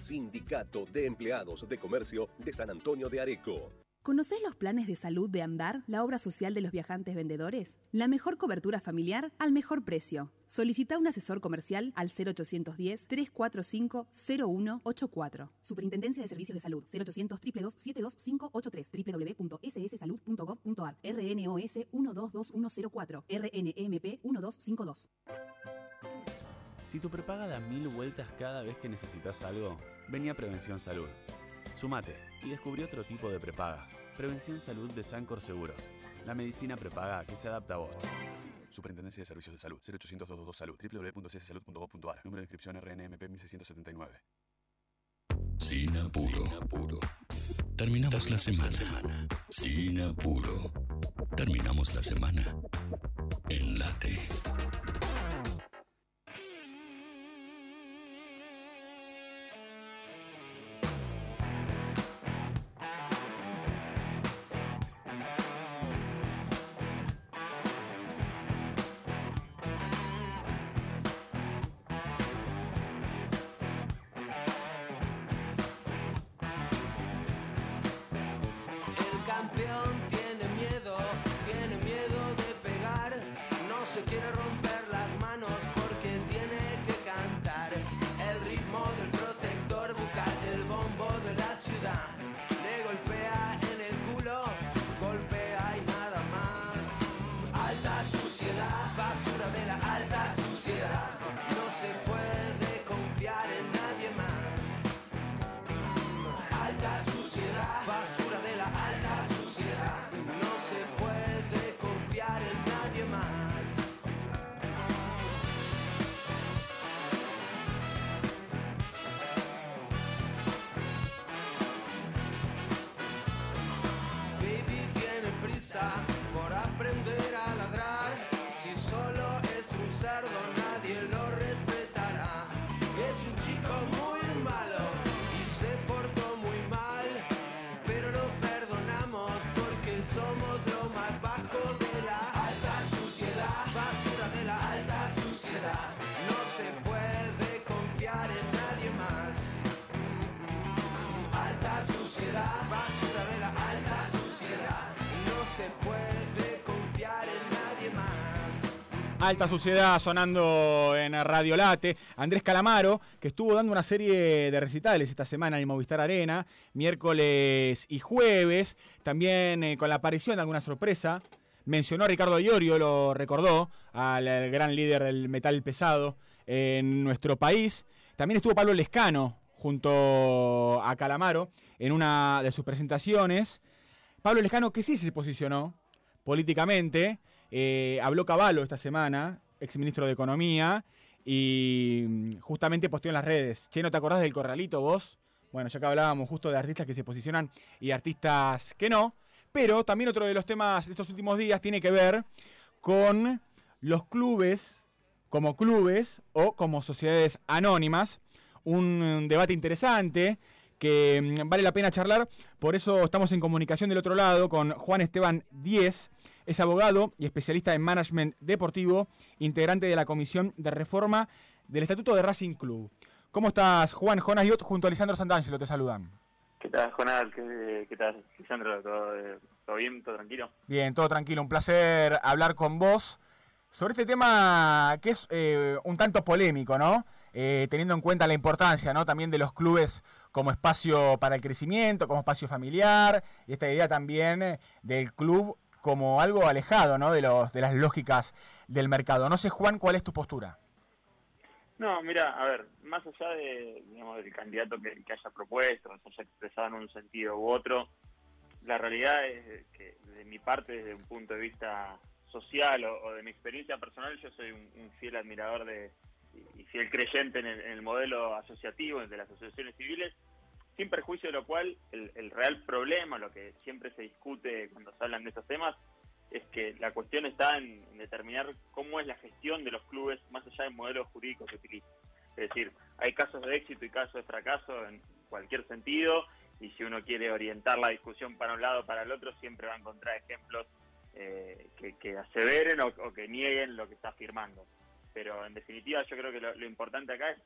Sindicato de Empleados de Comercio de San Antonio de Areco. ¿Conocés los planes de salud de Andar, la obra social de los viajantes vendedores? La mejor cobertura familiar al mejor precio. Solicita un asesor comercial al 0810-345-0184. Superintendencia de Servicios de Salud 0800 72583 www.sssalud.gov.ar RNOS 122104 RNMP 1252 Si tu prepaga da mil vueltas cada vez que necesitas algo, venía Prevención Salud. Sumate y descubrí otro tipo de prepaga. Prevención Salud de Sancor Seguros. La medicina prepaga que se adapta a vos. Superintendencia de Servicios de Salud. 0800 222 Salud. www.cssalud.gov.ar. Número de inscripción RNMP 1679. Sin apuro. Terminamos la semana. Sin apuro. Terminamos la semana. En Alta Suciedad sonando en Radio Late. Andrés Calamaro, que estuvo dando una serie de recitales esta semana en Movistar Arena, miércoles y jueves. También eh, con la aparición de alguna sorpresa. Mencionó a Ricardo Iorio, lo recordó, al, al gran líder del metal pesado en nuestro país. También estuvo Pablo Lescano junto a Calamaro en una de sus presentaciones. Pablo Lescano que sí se posicionó políticamente eh, habló Caballo esta semana, exministro de Economía, y mm, justamente posteó en las redes. Che, ¿no te acordás del corralito vos? Bueno, ya que hablábamos justo de artistas que se posicionan y artistas que no. Pero también otro de los temas de estos últimos días tiene que ver con los clubes como clubes o como sociedades anónimas. Un debate interesante que mm, vale la pena charlar. Por eso estamos en comunicación del otro lado con Juan Esteban Díez. Es abogado y especialista en management deportivo, integrante de la Comisión de Reforma del Estatuto de Racing Club. ¿Cómo estás, Juan? Jonas Yot junto a Lisandro Santangelo te saludan. ¿Qué tal, Jonás? ¿Qué, qué tal, Lisandro? ¿Todo, ¿Todo bien? ¿Todo tranquilo? Bien, todo tranquilo. Un placer hablar con vos sobre este tema que es eh, un tanto polémico, ¿no? Eh, teniendo en cuenta la importancia ¿no? también de los clubes como espacio para el crecimiento, como espacio familiar, y esta idea también eh, del club como algo alejado ¿no? de, los, de las lógicas del mercado. No sé, Juan, ¿cuál es tu postura? No, mira, a ver, más allá de, digamos, del candidato que, que haya propuesto, se haya expresado en un sentido u otro, la realidad es que de mi parte, desde un punto de vista social o, de mi experiencia personal, yo soy un, un fiel admirador de, y fiel creyente en el, en el, modelo asociativo, de las asociaciones civiles, sin perjuicio de lo cual el, real problema, lo que siempre se discute cuando se hablan de estos temas, es que la cuestión está en, determinar cómo es la gestión de los clubes más allá del modelo jurídico que utilizan. Es decir, hay casos de éxito y casos de fracaso en cualquier sentido, y si uno quiere orientar la discusión para un lado o para el otro, siempre va a encontrar ejemplos eh, que, aseveren o, que nieguen lo que está afirmando pero en definitiva yo creo que lo, importante acá es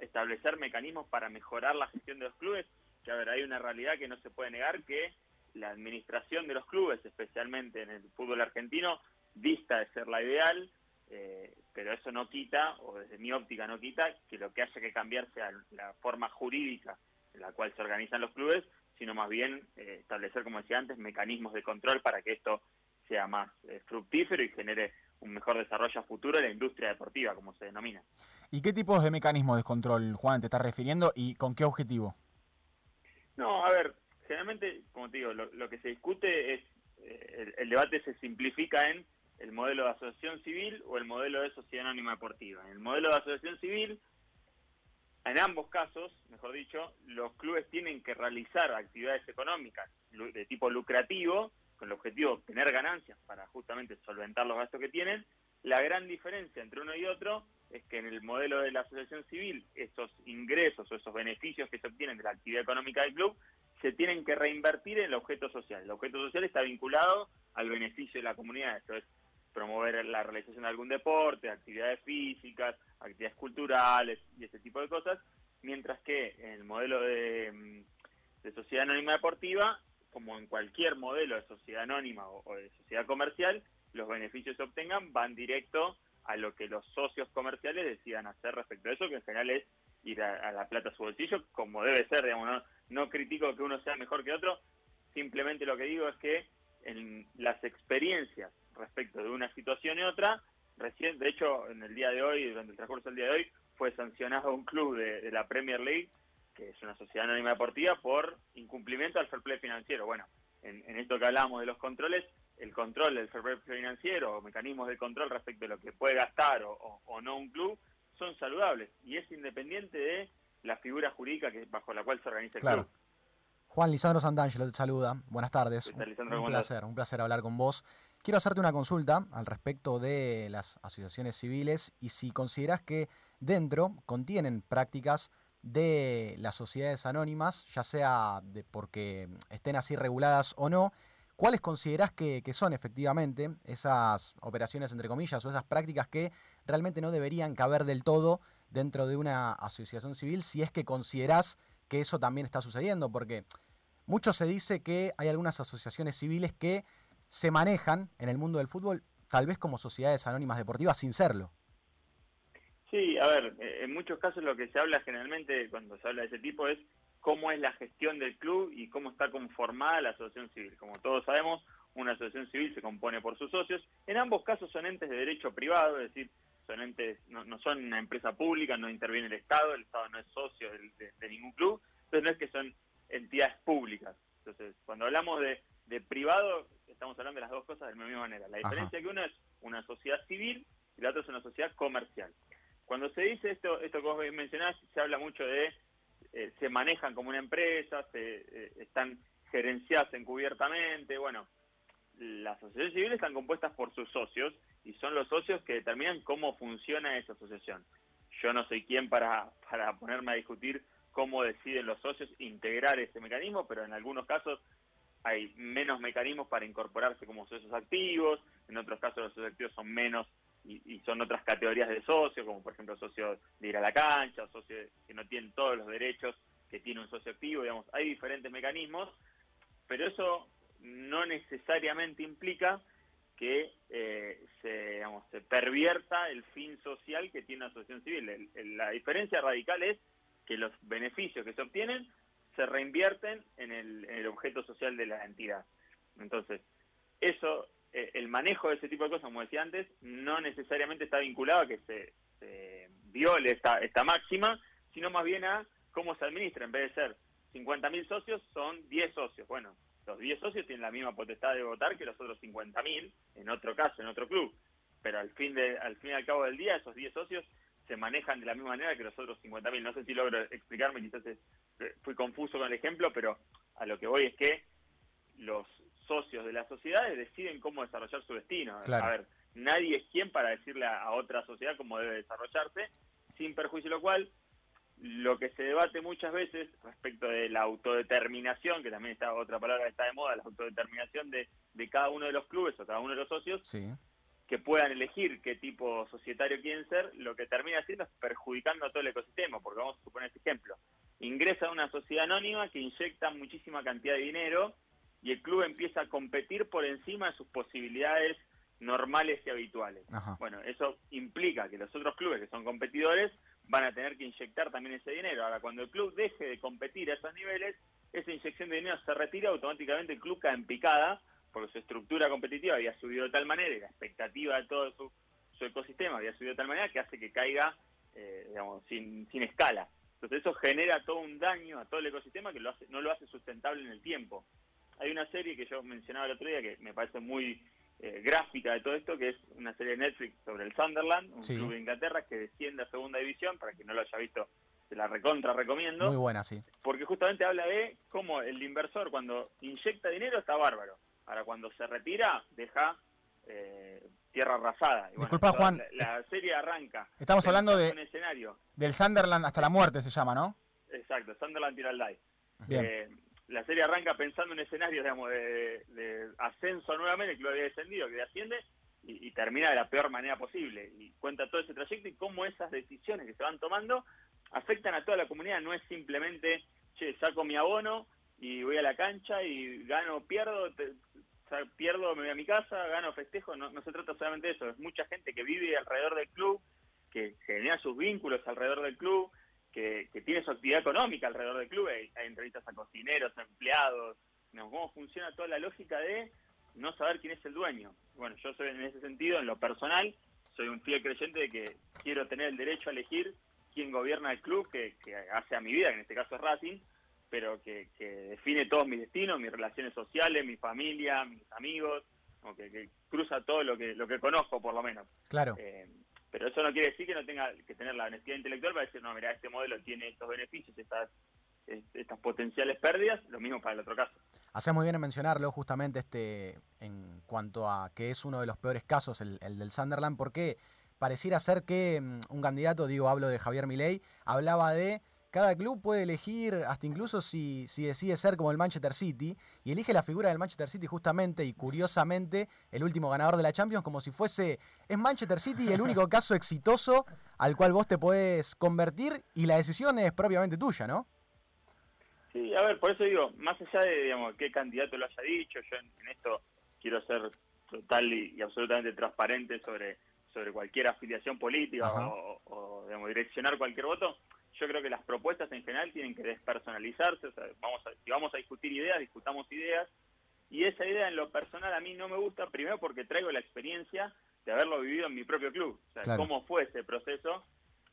establecer mecanismos para mejorar la gestión de los clubes, que a ver, hay una realidad que no se puede negar que la administración de los clubes, especialmente en el fútbol argentino, dista de ser la ideal, eh, pero eso no quita, o desde mi óptica no quita, que lo que haya que cambiar sea la forma jurídica en la cual se organizan los clubes, sino más bien eh, establecer, como decía antes, mecanismos de control para que esto sea más eh, fructífero y genere un mejor desarrollo futuro de la industria deportiva, como se denomina. ¿Y qué tipos de mecanismos de control, Juan, te estás refiriendo y con qué objetivo? No, a ver, generalmente, como te digo, lo, lo que se discute es, eh, el, el, debate se simplifica en el modelo de asociación civil o el modelo de sociedad anónima deportiva. En el modelo de asociación civil, en ambos casos, mejor dicho, los clubes tienen que realizar actividades económicas de tipo lucrativo con el objetivo de obtener ganancias para justamente solventar los gastos que tienen. La gran diferencia entre uno y otro es que en el modelo de la asociación civil, esos ingresos o esos beneficios que se obtienen de la actividad económica del club se tienen que reinvertir en el objeto social. El objeto social está vinculado al beneficio de la comunidad, esto es promover la realización de algún deporte, actividades físicas, actividades culturales y ese tipo de cosas, mientras que en el modelo de, mm, de sociedad anónima deportiva como en cualquier modelo de sociedad anónima o, de sociedad comercial, los beneficios se obtengan van directo a lo que los socios comerciales decidan hacer respecto a eso, que en general es ir a, la plata a su bolsillo, como debe ser, digamos, no, no critico que uno sea mejor que otro, simplemente lo que digo es que en las experiencias respecto de una situación y otra, recién, de hecho, en el día de hoy, durante el transcurso del día de hoy, fue sancionado un club de la Premier League que es una sociedad anónima deportiva, por incumplimiento al fair play financiero. Bueno, en, en esto que hablamos de los controles, el control del fair play financiero o mecanismos de control respecto de lo que puede gastar o, o, o, no un club son saludables y es independiente de la figura jurídica que bajo la cual se organiza el claro. club. Juan Lisandro Santangelo te saluda. Buenas tardes. Un, un placer, un placer hablar con vos. Quiero hacerte una consulta al respecto de las asociaciones civiles y si consideras que dentro contienen prácticas de las sociedades anónimas, ya sea porque estén así reguladas o no, ¿cuáles considerás que, que, son efectivamente esas operaciones, entre comillas, o esas prácticas que realmente no deberían caber del todo dentro de una asociación civil si es que considerás que eso también está sucediendo? Porque mucho se dice que hay algunas asociaciones civiles que se manejan en el mundo del fútbol tal vez como sociedades anónimas deportivas sin serlo. Sí, a ver, eh, en muchos casos lo que se habla generalmente cuando se habla de ese tipo es cómo es la gestión del club y cómo está conformada la asociación civil. Como todos sabemos, una asociación civil se compone por sus socios. En ambos casos son entes de derecho privado, es decir, son entes, no, no son una empresa pública, no interviene el Estado, el Estado no es socio de, de, ningún club, entonces no es que son entidades públicas. Entonces, cuando hablamos de, de privado, estamos hablando de las dos cosas de la misma manera. La diferencia es que uno es una sociedad civil y la otra es una sociedad comercial. Cuando se dice esto, esto que vos mencionás, se habla mucho de eh, se manejan como una empresa, se, eh, están gerenciadas encubiertamente, bueno, las asociaciones civiles están compuestas por sus socios y son los socios que determinan cómo funciona esa asociación. Yo no soy quien para, para ponerme a discutir cómo deciden los socios integrar ese mecanismo, pero en algunos casos hay menos mecanismos para incorporarse como socios activos, en otros casos los socios activos son menos y, son otras categorías de socios, como por ejemplo socios de ir a la cancha, socios que no tienen todos los derechos que tiene un socio activo, digamos, hay diferentes mecanismos, pero eso no necesariamente implica que eh, se, pervierta el fin social que tiene una asociación civil. la diferencia radical es que los beneficios que se obtienen se reinvierten en el objeto social de la entidad. Entonces, eso eh, el manejo de ese tipo de cosas, como decía antes, no necesariamente está vinculado a que se, viole esta, esta máxima, sino más bien a cómo se administra. En vez de ser 50.000 socios, son 10 socios. Bueno, los 10 socios tienen la misma potestad de votar que los otros 50.000, en otro caso, en otro club. Pero al fin, de, al fin y al cabo del día, esos 10 socios se manejan de la misma manera que los otros 50.000. No sé si logro explicarme, quizás fui confuso con el ejemplo, pero a lo que voy es que los socios de las sociedades deciden cómo desarrollar su destino. A ver, nadie es quien para decirle a, otra sociedad cómo debe desarrollarse, sin perjuicio lo cual, lo que se debate muchas veces respecto de la autodeterminación, que también está otra palabra que está de moda, la autodeterminación de, de cada uno de los clubes o cada uno de los socios, que puedan elegir qué tipo societario quieren ser, lo que termina haciendo es perjudicando a todo el ecosistema, porque vamos a suponer este ejemplo. Ingresa una sociedad anónima que inyecta muchísima cantidad de dinero y el club empieza a competir por encima de sus posibilidades normales y habituales. Bueno, eso implica que los otros clubes que son competidores van a tener que inyectar también ese dinero. Ahora, cuando el club deje de competir a esos niveles, esa inyección de dinero se retira, automáticamente el club cae en picada, porque su estructura competitiva había subido de tal manera y la expectativa de todo su, ecosistema había subido de tal manera que hace que caiga, eh, digamos, sin, sin escala. Entonces eso genera todo un daño a todo el ecosistema que lo hace, no lo hace sustentable en el tiempo. Hay una serie que yo mencionaba el otro día que me parece muy eh, gráfica de todo esto, que es una serie de Netflix sobre el Sunderland, un club de Inglaterra que desciende a segunda división, para quien no lo haya visto, se la recontra recomiendo. Muy buena, sí. Porque justamente habla de cómo el inversor cuando inyecta dinero está bárbaro. Ahora cuando se retira, deja eh, tierra arrasada. Disculpa, Juan. La, serie arranca. Estamos hablando de, escenario. del Sunderland hasta la muerte, se llama, ¿no? Exacto, Sunderland tira el Bien. Eh, la serie arranca pensando en escenarios, de, ascenso nuevamente, el club había descendido, que asciende, y, termina de la peor manera posible. Y cuenta todo ese trayecto y cómo esas decisiones que se van tomando afectan a toda la comunidad. No es simplemente, che, saco mi abono y voy a la cancha y gano, pierdo, pierdo, me voy a mi casa, gano, festejo. No, no se trata solamente de eso. Es mucha gente que vive alrededor del club, que genera sus vínculos alrededor del club, que, tiene su actividad económica alrededor del club, hay, entrevistas a cocineros, a empleados, cómo funciona toda la lógica de no saber quién es el dueño. Bueno, yo soy en ese sentido, en lo personal, soy un fiel creyente de que quiero tener el derecho a elegir quién gobierna el club que, hace a mi vida, que en este caso es Racing, pero que, define todos mis destinos, mis relaciones sociales, mi familia, mis amigos, que, cruza todo lo que lo que conozco por lo menos. Claro. Eh, pero eso no quiere decir que no tenga que tener la honestidad intelectual para decir, no, mira, este modelo tiene estos beneficios, estas, estas potenciales pérdidas, lo mismo para el otro caso. Hace muy bien en mencionarlo justamente este en cuanto a que es uno de los peores casos el, el del Sunderland, porque pareciera ser que mm, un candidato, digo, hablo de Javier Milei, hablaba de cada club puede elegir, hasta incluso si, si decide ser como el Manchester City, y elige la figura del Manchester City justamente y curiosamente el último ganador de la Champions como si fuese, es Manchester City el único caso exitoso al cual vos te puedes convertir y la decisión es propiamente tuya, ¿no? Sí, a ver, por eso digo, más allá de digamos, qué candidato lo haya dicho, yo en, esto quiero ser total y, absolutamente transparente sobre, sobre cualquier afiliación política Ajá. o, o, digamos, direccionar cualquier voto, yo creo que las propuestas en general tienen que despersonalizarse, o sea, vamos a, si vamos a discutir ideas, discutamos ideas, y esa idea en lo personal a mí no me gusta, primero porque traigo la experiencia de haberlo vivido en mi propio club, o sea, Claro. cómo fue ese proceso,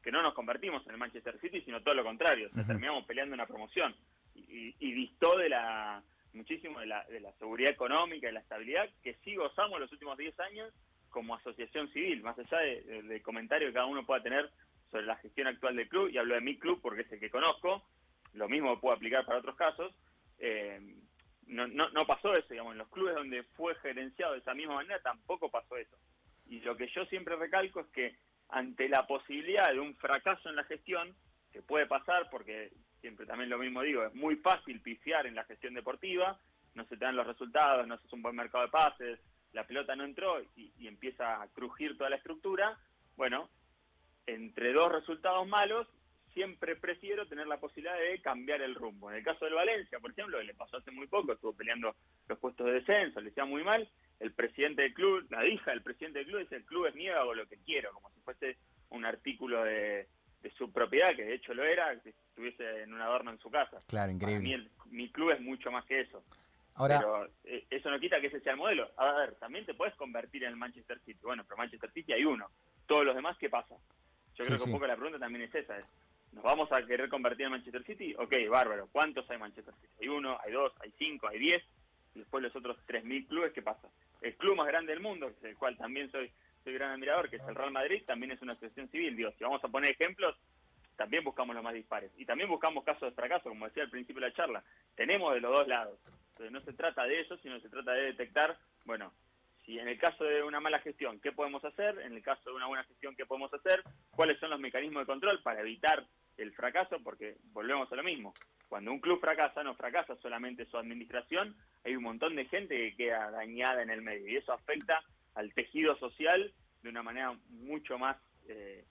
que no nos convertimos en el Manchester City, sino todo lo contrario, o sea, terminamos peleando una promoción, y, y- y distó de la muchísimo de la, de la seguridad económica y la estabilidad que sí gozamos los últimos 10 años como asociación civil, más allá de- de- del comentario que cada uno pueda tener sobre la gestión actual del club, y hablo de mi club porque es el que conozco, lo mismo puedo aplicar para otros casos, eh, no, no, no pasó eso, digamos, en los clubes donde fue gerenciado de esa misma manera tampoco pasó eso. Y lo que yo siempre recalco es que ante la posibilidad de un fracaso en la gestión, que puede pasar porque siempre también lo mismo digo, es muy fácil pifiar en la gestión deportiva, no se te dan los resultados, no se hace un buen mercado de pases, la pelota no entró y, y empieza a crujir toda la estructura, bueno, entre dos resultados malos, siempre prefiero tener la posibilidad de cambiar el rumbo. En el caso del Valencia, por ejemplo, que le pasó hace muy poco, estuvo peleando los puestos de descenso, le hacía muy mal, el presidente del club, la hija del presidente del club dice, el club es mío, hago lo que quiero, como si fuese un artículo de, de su propiedad, que de hecho lo era, que estuviese en un adorno en su casa. Claro, mí increíble. el- mi club es mucho más que eso. Ahora, Pero eh, eso no quita que ese sea el modelo. A ver, también te puedes convertir en el Manchester City. Bueno, pero Manchester City hay uno. Todos los demás, ¿qué pasa? Yo Sí, creo que un poco la pregunta también es esa. es, ¿Nos vamos a querer convertir en Manchester City? Ok, bárbaro. ¿Cuántos hay en Manchester City? Hay uno, hay dos, hay cinco, hay diez. Y después los otros 3.000 clubes, ¿qué pasa? El club más grande del mundo, del cual también soy, soy gran admirador, que es el Real Madrid, también es una asociación civil. Digo, si vamos a poner ejemplos, también buscamos los más dispares. Y también buscamos casos de fracaso, como decía al principio de la charla. Tenemos de los dos lados. Entonces no se trata de eso, sino se trata de detectar, bueno, si en el caso de una mala gestión, ¿qué podemos hacer? En el caso de una buena gestión, ¿qué podemos hacer? ¿Cuáles son los mecanismos de control para evitar el fracaso? Porque volvemos a lo mismo. Cuando un club fracasa, no fracasa solamente su administración, hay un montón de gente que queda dañada en el medio y eso afecta al tejido social de una manera mucho más eh,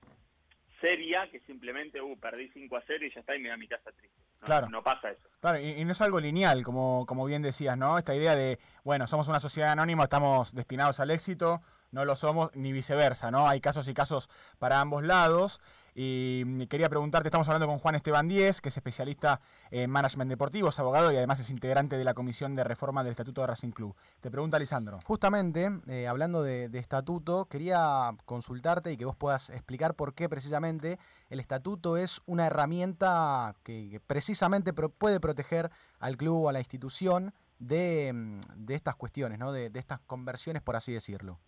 seria que simplemente, uh, perdí 5 a 0 y ya está y me voy a mi casa triste. No, Claro. no pasa eso. Claro, y, y no es algo lineal, como, como bien decías, ¿no? Esta idea de, bueno, somos una sociedad anónima, estamos destinados al éxito, no lo somos, ni viceversa, ¿no? Hay casos y casos para ambos lados. Y quería preguntarte, estamos hablando con Juan Esteban Díez, que es especialista en management deportivo, es abogado y además es integrante de la Comisión de Reforma del Estatuto de Racing Club. Te pregunta Lisandro. Justamente, eh, hablando de, estatuto, quería consultarte y que vos puedas explicar por qué precisamente el estatuto es una herramienta que, precisamente puede proteger al club o a la institución de, mm, de estas cuestiones, ¿no? de, de estas conversiones, por así decirlo.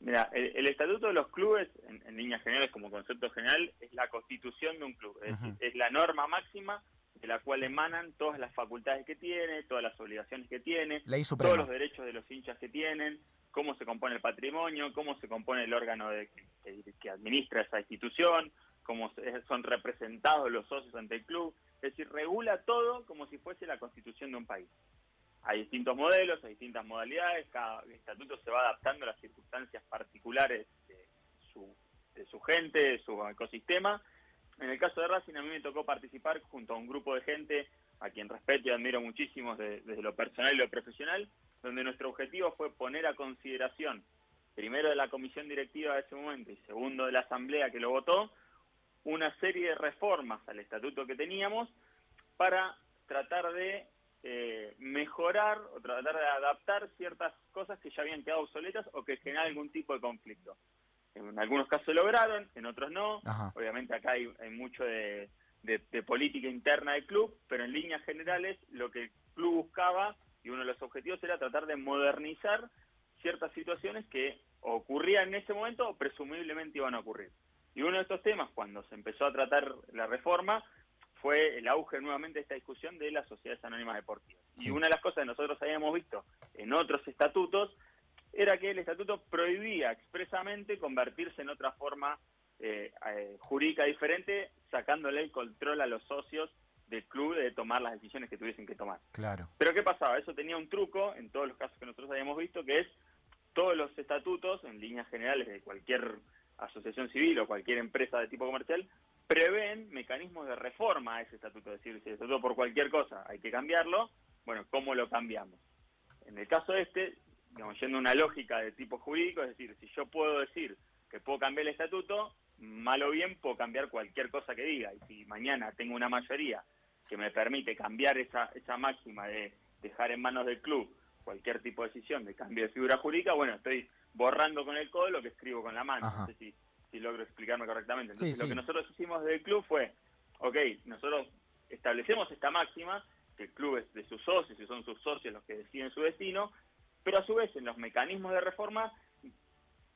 Mira, el, el estatuto de los clubes, en, en líneas generales, como concepto general, es la constitución de un club. Es, decir, es la norma máxima de la cual emanan todas las facultades que tiene, todas las obligaciones que tiene, Ley todos los derechos de los hinchas que tienen, cómo se compone el patrimonio, cómo se compone el órgano de- que, que administra esa institución, cómo son representados los socios ante el club. Es decir, regula todo como si fuese la constitución de un país. Hay distintos modelos, hay distintas modalidades, cada estatuto se va adaptando a las circunstancias particulares de su, gente, de su ecosistema. En el caso de Racing a mí me tocó participar junto a un grupo de gente a quien respeto y admiro muchísimo de- desde lo personal y lo profesional, donde nuestro objetivo fue poner a consideración, primero de la comisión directiva de ese momento y segundo de la asamblea que lo votó, una serie de reformas al estatuto que teníamos para tratar de eh, mejorar o tratar de adaptar ciertas cosas que ya habían quedado obsoletas o que generan algún tipo de conflicto. En algunos casos lo lograron, en otros no. Ajá. Obviamente acá hay, hay mucho de, de- de política interna del club, pero en líneas generales lo que el club buscaba y uno de los objetivos era tratar de modernizar ciertas situaciones que ocurrían en ese momento o presumiblemente iban a ocurrir. Y uno de estos temas, cuando se empezó a tratar la reforma, fue el auge nuevamente de esta discusión de las sociedades anónimas deportivas. Y una de las cosas que nosotros habíamos visto en otros estatutos era que el estatuto prohibía expresamente convertirse en otra forma eh, eh, jurídica diferente, sacándole el control a los socios del club de tomar las decisiones que tuviesen que tomar. Claro. Pero ¿qué pasaba? Eso tenía un truco en todos los casos que nosotros habíamos visto, que es todos los estatutos, en líneas generales de cualquier asociación civil o cualquier empresa de tipo comercial, prevén mecanismos de reforma a ese estatuto. Es decir, si el estatuto por cualquier cosa hay que cambiarlo, bueno, ¿cómo lo cambiamos? En el caso de este, digamos, yendo a una lógica de tipo jurídico, es decir, si yo puedo decir que puedo cambiar el estatuto, mal o bien puedo cambiar cualquier cosa que diga. Y si mañana tengo una mayoría que me permite cambiar esa, esa máxima de dejar en manos del club cualquier tipo de decisión de cambio de figura jurídica, bueno, estoy borrando con el codo lo que escribo con la mano. Ajá. Si, logro explicarme correctamente. Entonces, Sí, lo que nosotros hicimos desde el club fue, ok, nosotros establecemos esta máxima, que el club es de sus socios y son sus socios los que deciden su destino, pero a su vez en los mecanismos de reforma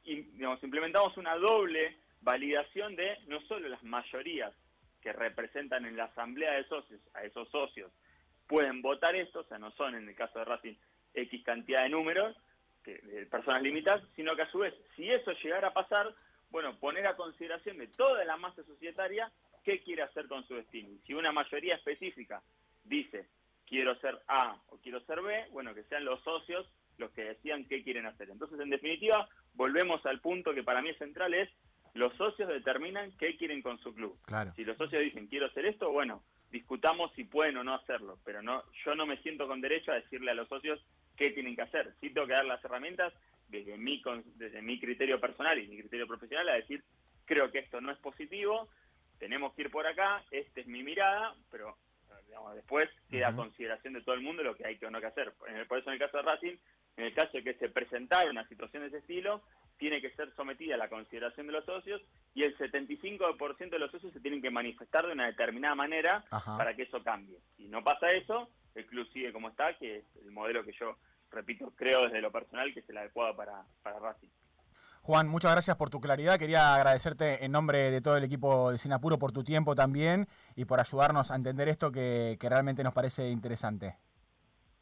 digamos, implementamos una doble validación de no solo las mayorías que representan en la asamblea de socios a esos socios pueden votar esto, o sea, no son en el caso de Racing X cantidad de números, que- de personas limitadas, sino que a su vez, si eso llegara a pasar, bueno, poner a consideración de toda la masa societaria qué quiere hacer con su destino. Y si una mayoría específica dice quiero ser A o quiero ser B, bueno, que sean los socios los que decían qué quieren hacer. Entonces, en definitiva, volvemos al punto que para mí es central, es los socios determinan qué quieren con su club. Claro. Si los socios dicen quiero hacer esto, bueno, discutamos si pueden o no hacerlo, pero no, yo no me siento con derecho a decirle a los socios qué tienen que hacer. Sí tengo que dar las herramientas desde mi, desde mi criterio personal y mi criterio profesional a decir, creo que esto no es positivo, tenemos que ir por acá, esta es mi mirada, pero digamos, después queda a consideración de todo el mundo lo que hay que o no que hacer. Por eso en el caso de Racing, en el caso de que se presentara una situación de ese estilo, tiene que ser sometida a la consideración de los socios y el 75% de los socios se tienen que manifestar de una determinada manera Ajá. para que eso cambie. Si no pasa eso, el club sigue como está, que es el modelo que yo, repito, creo desde lo personal que es el adecuado para, para Racing. Juan, muchas gracias por tu claridad. Quería agradecerte en nombre de todo el equipo de Sinapuro por tu tiempo también y por ayudarnos a entender esto que, que realmente nos parece interesante.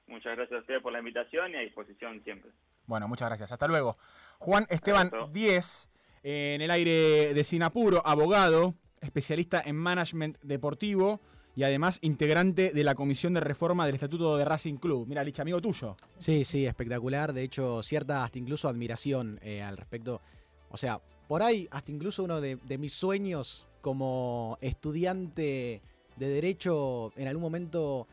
Muchas gracias a ustedes por la invitación y a disposición siempre. Bueno, muchas gracias. Hasta luego. Juan Esteban Abrazo. Díez, eh, en el aire de Sinapuro, abogado, especialista en management deportivo y además integrante de la Comisión de Reforma del Estatuto de Racing Club. Mira, Licha, amigo tuyo. Sí, sí, espectacular. De hecho, cierta hasta incluso admiración eh, al respecto. O sea, por ahí hasta incluso uno de, de mis sueños como estudiante de derecho en algún momento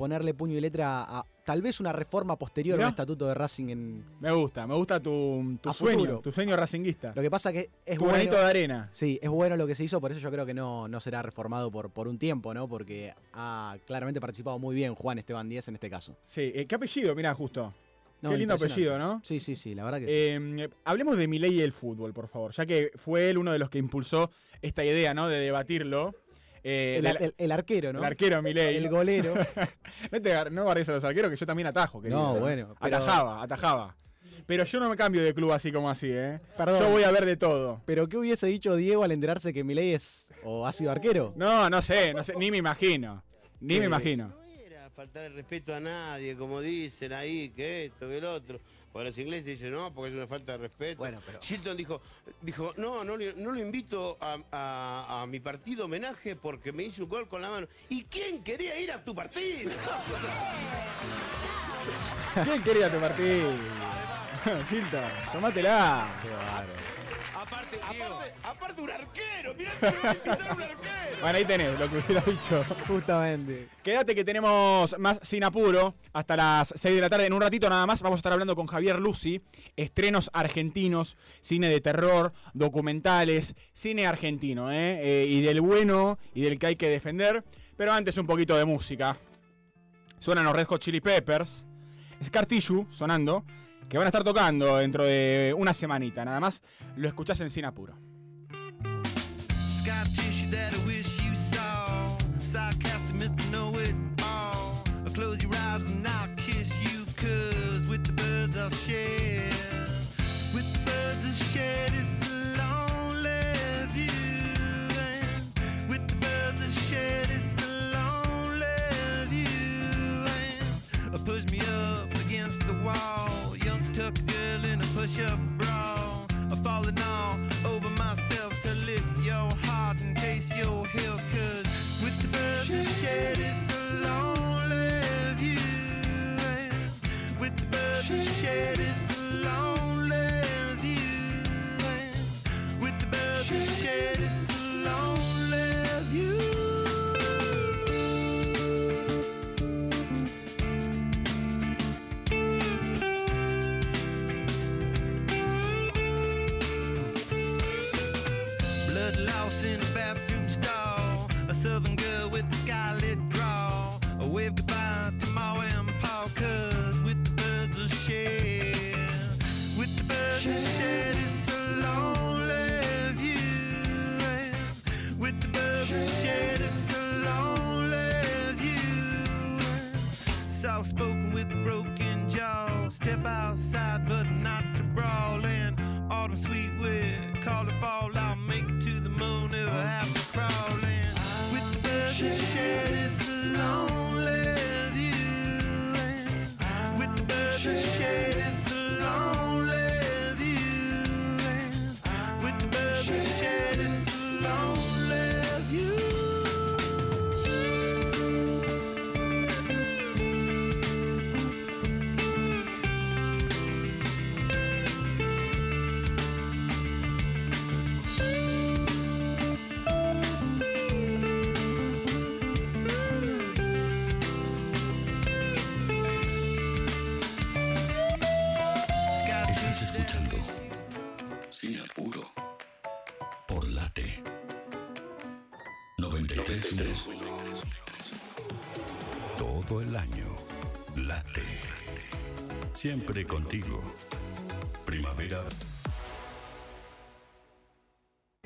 ponerle puño y letra a tal vez una reforma posterior al estatuto de Racing en Me gusta, me gusta tu, sueño, futuro. tu sueño racinguista. lo que pasa que es tu bueno de arena. Sí, es bueno lo que se hizo, por eso yo creo que no, no será reformado por, por un tiempo, ¿no? Porque ha claramente participado muy bien Juan Esteban Díez en este caso. Sí, eh, ¿qué apellido? Mirá, justo. No, Qué lindo apellido, ¿no? Sí, sí, sí, la verdad que sí. Eh, hablemos de Milei y el fútbol, por favor, ya que fue él uno de los que impulsó esta idea, ¿no? De debatirlo. Eh, el, de la- el- el arquero, ¿no? el arquero Milei. El golero. no te no guardes a los arqueros, que yo también atajo, querido. No, bueno, pero- Atajaba, atajaba. Pero yo no me cambio de club así como así, ¿eh? Perdón. Yo voy a ver de todo. Pero ¿qué hubiese dicho Diego al enterarse que Milei es o ha sido arquero? No, no sé, no sé, ni me imagino. Ni me Eh, imagino. era faltar el respeto a nadie, como dicen ahí, que esto, que el otro. Porque los ingleses dicen, no, porque es una falta de respeto. Bueno, pero- Chilton dijo, dijo no, no, le- no lo invito a, a- a mi partido homenaje porque me hizo un gol con la mano. ¿Y quién quería ir a tu partido? ¿Quién quería tu partido? Chilton, tomátela. Aparte, aparte, aparte un arquero, mirá si me a un arquero. Bueno, ahí tenés lo que hubiera dicho. Justamente. Quédate que tenemos más sin apuro hasta las 6 de la tarde. En un ratito nada más vamos a estar hablando con Javier Lucy. Estrenos argentinos, cine de terror, documentales, cine argentino, ¿eh? Eh, y del bueno y del que hay que defender. Pero antes un poquito de música. Suenan los Red Hot Chili Peppers. Scar Tissue sonando. Que van a estar tocando dentro de una semanita. Nada más lo escuchás en Sin Apuro. worship. 93 Todo el año Late Siempre contigo Primavera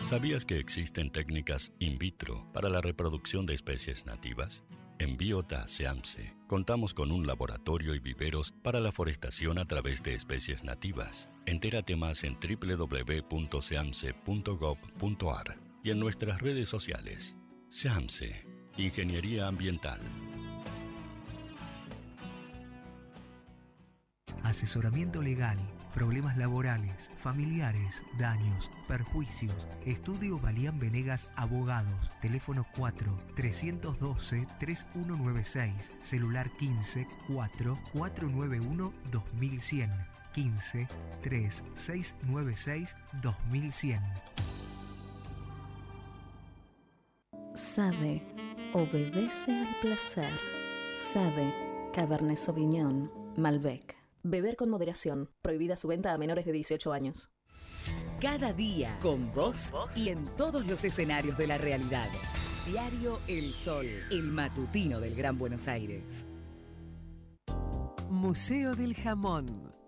¿Sabías que existen técnicas in vitro para la reproducción de especies nativas? En Biota Seamse contamos con un laboratorio y viveros para la forestación a través de especies nativas. Entérate más en www.seamse.gov.ar y en nuestras redes sociales. Seamse, Ingeniería Ambiental. Asesoramiento legal, problemas laborales, familiares, daños, perjuicios. Estudio Balían Venegas Abogados. Teléfono 4 312 3196. Celular 15 4 491 2100. 15 3696 2100. Sade, obedece al placer. Sade, Cabernet Sauvignon, Malbec. Beber con moderación. Prohibida su venta a menores de 18 años. Cada día con vos y en todos los escenarios de la realidad. Diario El Sol, el matutino del Gran Buenos Aires. Museo del Jamón.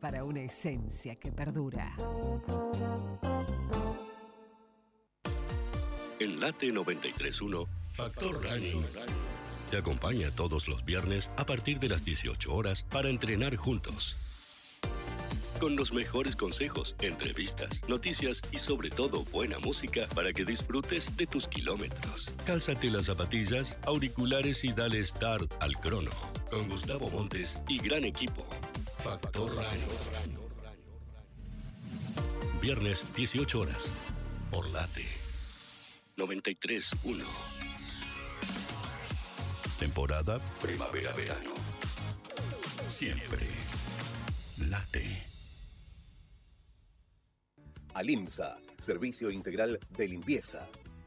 para una esencia que perdura. En Late 931, Factor Running. Te acompaña todos los viernes a partir de las 18 horas para entrenar juntos. Con los mejores consejos, entrevistas, noticias y sobre todo buena música para que disfrutes de tus kilómetros. Cálzate las zapatillas, auriculares y dale start al crono. Con Gustavo Montes y gran equipo. Factor Running. Viernes 18 horas. Por Late 93.1. Temporada primavera-verano. Siempre. Late. Alimsa, servicio integral de limpieza.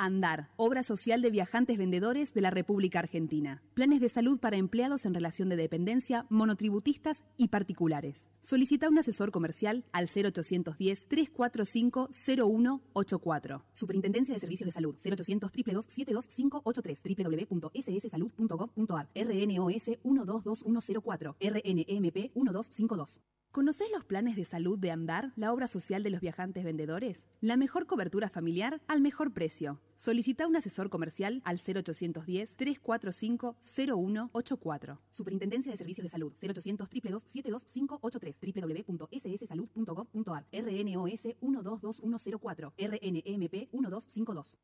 Andar, obra social de viajantes vendedores de la República Argentina. Planes de salud para empleados en relación de dependencia, monotributistas y particulares. Solicita un asesor comercial al 0810-345-0184. Superintendencia de Servicios de Salud 0800 72583 www.sssalud.gov.ar RNOS 122104 RNMP 1252. ¿Conocés los planes de salud de Andar, la obra social de los viajantes vendedores? La mejor cobertura familiar al mejor precio. Solicita un asesor comercial al 0810-345-0184. Superintendencia de Servicios de Salud 0800 72583 www.sssalud.gov.ar RNOS 122104 RNMP 1252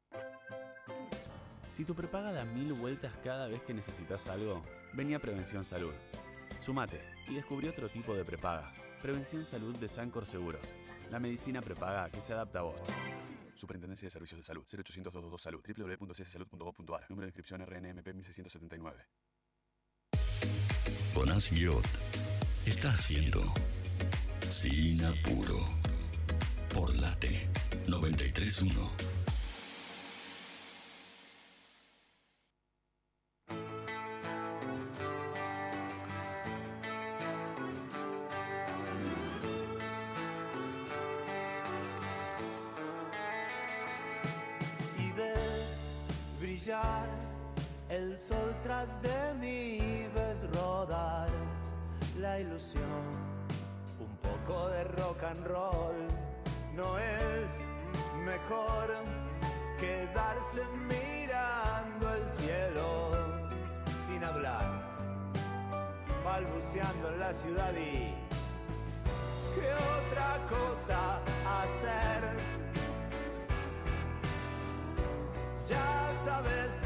Si tu prepaga da mil vueltas cada vez que necesitas algo, vení a Prevención Salud. Sumate y descubrí otro tipo de prepaga. Prevención Salud de Sancor Seguros. La medicina prepaga que se adapta a vos. Superintendencia de Servicios de Salud. 0800 222 Salud. www.cssalud.gov.ar. Número de inscripción RNMP 1679. Jonás Guiot está haciendo Sin Apuro por Late 931. Sabes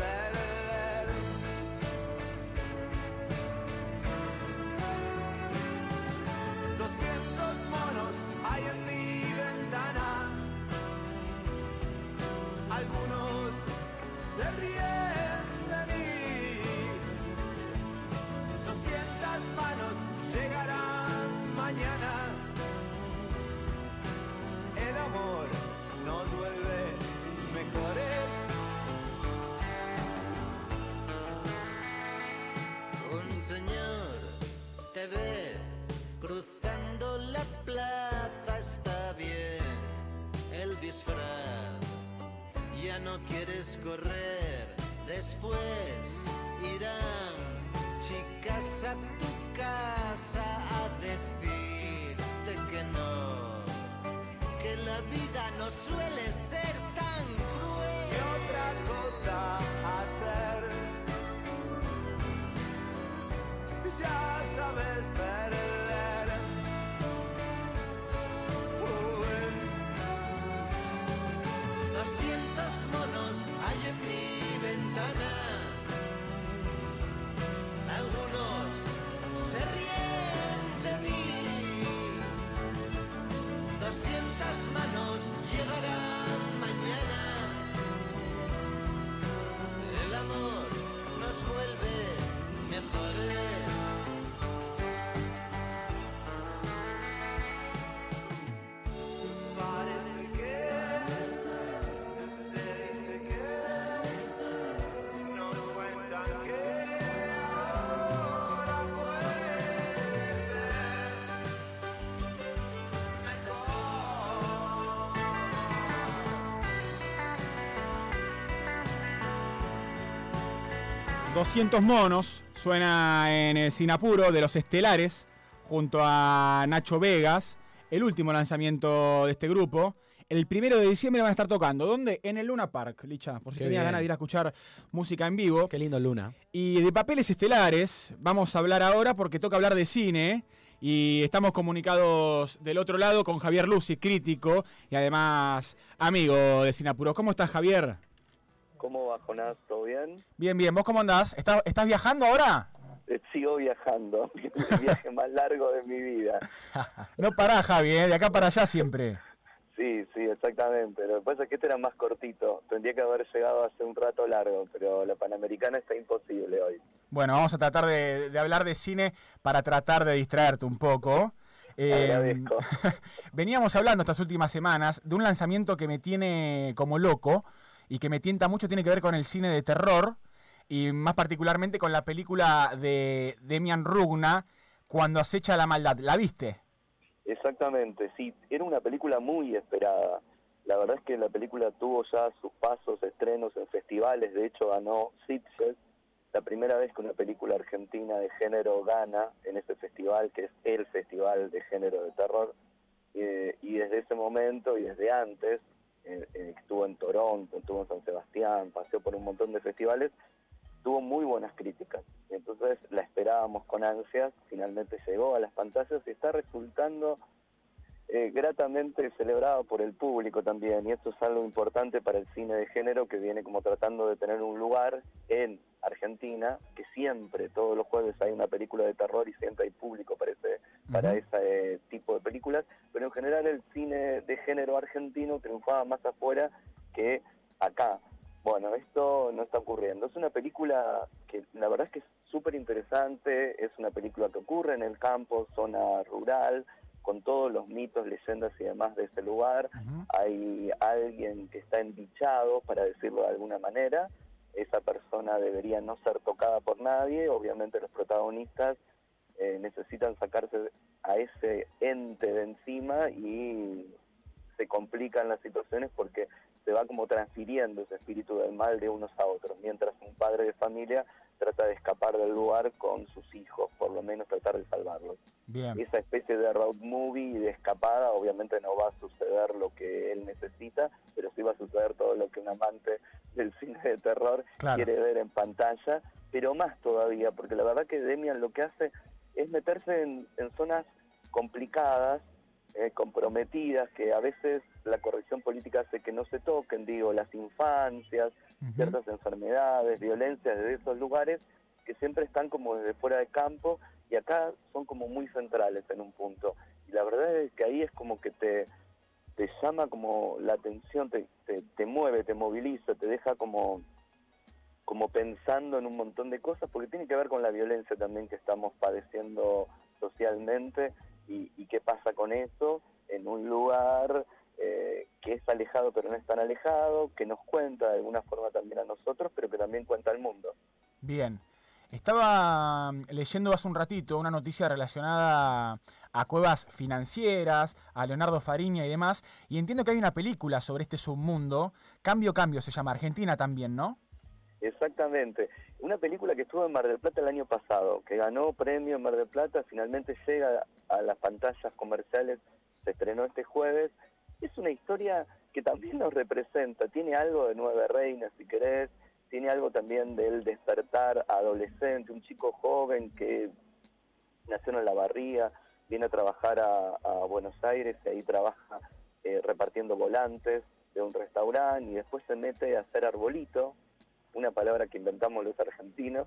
quieres correr, después irán chicas a tu casa a decirte que no, que la vida no suele 200 monos suena en el Sinapuro de los Estelares junto a Nacho Vegas, el último lanzamiento de este grupo. El primero de diciembre van a estar tocando. ¿Dónde? En el Luna Park, Licha, por si Qué tenías bien. ganas de ir a escuchar música en vivo. Qué lindo Luna. Y de papeles estelares vamos a hablar ahora porque toca hablar de cine. Y estamos comunicados del otro lado con Javier Lucy, crítico y además amigo de Sinapuro. ¿Cómo estás, Javier? ¿Cómo va, Jonás? ¿Todo bien? Bien, bien. ¿Vos cómo andás? ¿Estás, estás viajando ahora? Eh, Sigo viajando, el viaje más largo de mi vida. No pará, Javi, ¿eh? de acá para allá siempre. Sí, sí, exactamente. Lo que pasa es que este era más cortito. Tendría que haber llegado hace un rato largo, pero la Panamericana está imposible hoy. Bueno, vamos a tratar de, de hablar de cine para tratar de distraerte un poco. Eh, veníamos hablando estas últimas semanas de un lanzamiento que me tiene como loco y que me tienta mucho, tiene que ver con el cine de terror y más particularmente con la película de Demian Rugna, Cuando acecha la maldad. ¿La viste? Exactamente, sí. Era una película muy esperada. La verdad es que la película tuvo ya sus pasos, estrenos en festivales. De hecho, ganó Sitges la primera vez que una película argentina de género gana en ese festival, que es el festival de género de terror, eh, y desde ese momento y desde antes, estuvo en Toronto, estuvo en San Sebastián, paseó por un montón de festivales, tuvo muy buenas críticas. Entonces la esperábamos con ansias, finalmente llegó a las pantallas y está resultando eh, gratamente celebrado por el público también, y esto es algo importante para el cine de género que viene como tratando de tener un lugar en Argentina, que siempre, todos los jueves hay una película de terror y siempre hay público para ese, para ese eh, tipo de películas, pero en general el cine de género argentino triunfaba más afuera que acá. Bueno, esto no está ocurriendo. Es una película que la verdad es que es súper interesante, es una película que ocurre en el campo, zona rural, con todos los mitos, leyendas y demás de ese lugar. Hay alguien que está embichado, para decirlo de alguna manera. Esa persona debería no ser tocada por nadie. Obviamente los protagonistas eh, necesitan sacarse a ese ente de encima y se complican las situaciones porque se va como transfiriendo ese espíritu del mal de unos a otros, mientras un padre de familia trata de escapar del lugar con sus hijos, por lo menos tratar de salvarlos. Bien. Esa especie de road movie de escapada, obviamente no va a suceder lo que él necesita, pero sí va a suceder todo lo que un amante del cine de terror Claro. quiere ver en pantalla, pero más todavía, porque la verdad que Demian lo que hace es meterse en, en zonas complicadas, eh, comprometidas, que a veces la corrección política hace que no se toquen, digo, las infancias, ciertas enfermedades, violencias de esos lugares que siempre están como desde fuera de campo y acá son como muy centrales en un punto. Y la verdad es que ahí es como que te, te llama como la atención, te, te, te mueve, te moviliza, te deja como como pensando en un montón de cosas, porque tiene que ver con la violencia también que estamos padeciendo socialmente y, y qué pasa con eso en un lugar eh, que es alejado pero no es tan alejado, que nos cuenta de alguna forma también a nosotros, pero que también cuenta al mundo. Bien. Estaba mm, leyendo hace un ratito una noticia relacionada a cuevas financieras, a Leonardo Fariña y demás, y entiendo que hay una película sobre este submundo, Cambio Cambio se llama, Argentina también, ¿no? Exactamente. Una película que estuvo en Mar del Plata el año pasado, que ganó premio en Mar del Plata, finalmente llega a las pantallas comerciales, se estrenó este jueves. Es una historia que también nos representa, tiene algo de Nueve Reinas, si querés, tiene algo también del despertar adolescente, un chico joven que nació en la barriga, viene a trabajar a, a Buenos Aires y ahí trabaja eh, repartiendo volantes de un restaurante y después se mete a hacer arbolito, una palabra que inventamos los argentinos,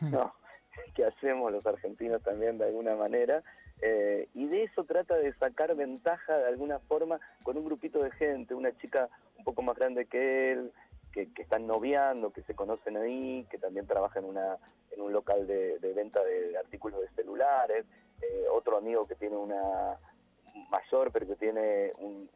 ¿no? que hacemos los argentinos también de alguna manera, eh, y de eso trata de sacar ventaja de alguna forma con un grupito de gente, una chica un poco más grande que él, que, que están noviando, que se conocen ahí, que también trabaja en, una, en un local de, de venta de artículos de celulares, eh, otro amigo que tiene una mayor, pero que tiene un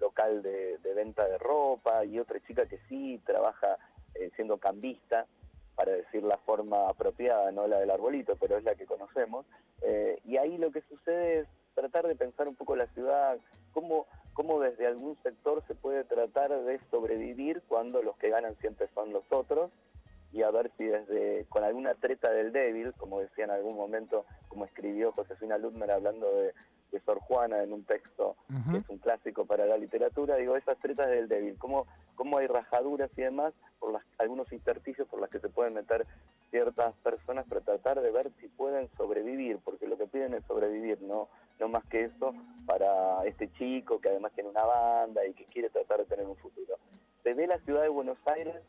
local de, de venta de ropa, y otra chica que sí trabaja eh, siendo cambista, para decir la forma apropiada, no la del arbolito, pero es la que conocemos. Eh, y ahí lo que sucede es tratar de pensar un poco la ciudad, cómo, cómo desde algún sector se puede tratar de sobrevivir cuando los que ganan siempre son los otros, y a ver si desde con alguna treta del débil, como decía en algún momento, como escribió Josefina Ludmer hablando de, de Sor Juana en un texto que es un clásico para la literatura, digo, esas tretas del débil, cómo, cómo hay rajaduras y demás, por las, algunos intersticios por las que se pueden meter ciertas personas para tratar de ver si pueden sobrevivir, porque lo que piden es sobrevivir, no, no más que eso para este chico que además tiene una banda y que quiere tratar de tener un futuro. Se ve la ciudad de Buenos Aires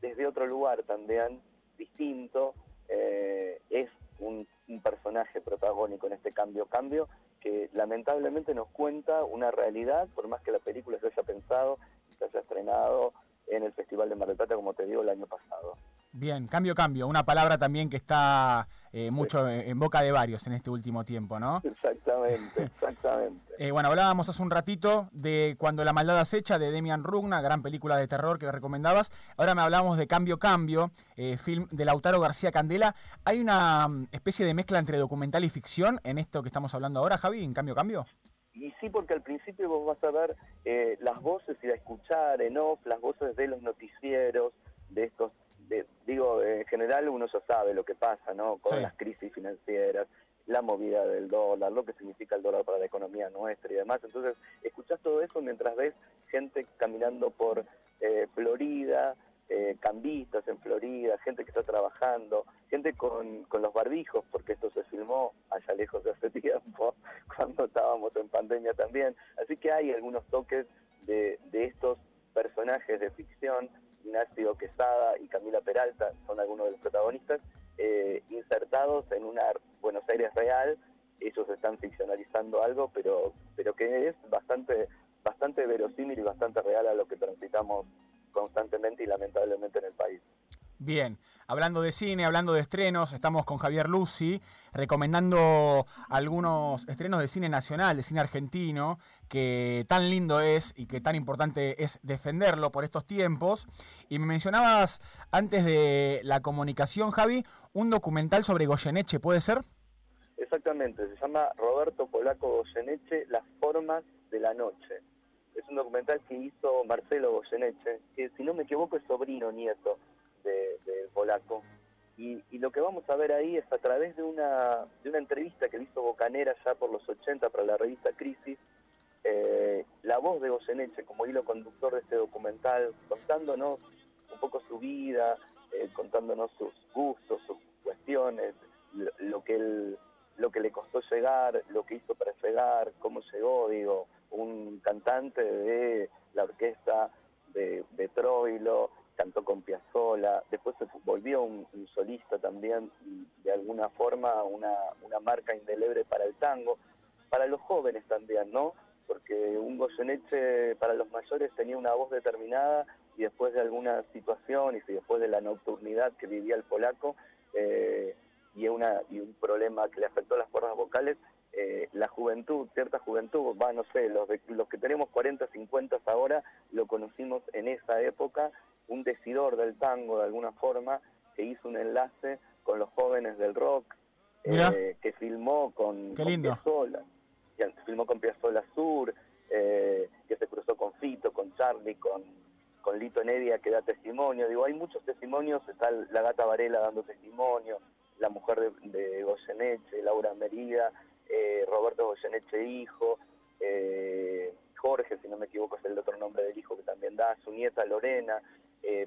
desde otro lugar también, distinto, eh, es un, personaje protagónico en este cambio cambio que lamentablemente nos cuenta una realidad, por más que la película se haya pensado, se haya estrenado en el Festival de Mar del Plata, como te digo, el año pasado. Bien, cambio, cambio. Una palabra también que está eh, mucho en, en boca de varios en este último tiempo, ¿no? Exactamente, exactamente. Eh, bueno, hablábamos hace un ratito de Cuando la maldad acecha de Demian Rugna, gran película de terror que recomendabas. Ahora me hablamos de Cambio Cambio, eh, film de Lautaro García Candela. ¿Hay una mm, especie de mezcla entre documental y ficción en esto que estamos hablando ahora, Javi, en Cambio Cambio? Y sí, porque al principio vos vas a ver eh, las voces y a escuchar en off las voces de los noticieros, de estos de- digo, en general uno ya sabe lo que pasa, ¿no? Con Sí. las crisis financieras, la movida del dólar, lo que significa el dólar para la economía nuestra y demás. Entonces, escuchás todo eso mientras ves gente caminando por eh, Florida, eh, cambistas en Florida, gente que está trabajando, gente con, con los barbijos, porque esto se filmó allá lejos de hace tiempo, cuando estábamos en pandemia también. Así que hay algunos toques de, de estos personajes de ficción, Ignacio Quesada y Camila Peralta son algunos de los protagonistas, eh, insertados en una Buenos Aires real, ellos están ficcionalizando algo, pero, pero que es bastante, bastante verosímil y bastante real a lo que transitamos constantemente y lamentablemente en el país. Bien, hablando de cine, hablando de estrenos, estamos con Javier Lucy recomendando algunos estrenos de cine nacional, de cine argentino, que tan lindo es y que tan importante es defenderlo por estos tiempos. Y me mencionabas antes de la comunicación, Javi, un documental sobre Goyeneche, ¿puede ser? Exactamente, se llama Roberto Polaco Goyeneche, Las formas de la noche. Es un documental que hizo Marcelo Goyeneche, que si no me equivoco es sobrino nieto de, de Polaco. Y, lo que vamos a ver ahí es a través de una, entrevista que le hizo Bocanera ya por los 80 para la revista Crisis, eh, la voz de Goyeneche como hilo conductor de este documental, contándonos un poco su vida, eh, contándonos sus gustos, sus cuestiones, lo, lo que él, lo que le costó llegar, lo que hizo para llegar, cómo llegó, digo, un cantante de la orquesta de, de Troilo, cantó con Piazzolla, después se volvió un, solista también, de alguna forma una, una marca indeleble para el tango, para los jóvenes también, ¿no? Porque un Goyeneche para los mayores tenía una voz determinada y después de alguna situación y después de la nocturnidad que vivía el polaco eh, y, una, y un problema que le afectó las cuerdas vocales, eh, la juventud, cierta juventud, va, no sé, los, de- los que tenemos 40, 50 ahora, lo conocimos en esa época, un decidor del tango de alguna forma, que hizo un enlace con los jóvenes del rock, eh, que filmó con, con. Piazzolla, que filmó con Piazzolla Sur, eh, que se cruzó con Fito, con Charlie, con, con Lito Nedia que da testimonio. Digo, hay muchos testimonios, está la gata Varela dando testimonio, la mujer de, de Goyeneche, Laura Merida, eh, Roberto Goyeneche hijo, eh, Jorge, si no me equivoco es el otro nombre del hijo que también da, su nieta Lorena, eh,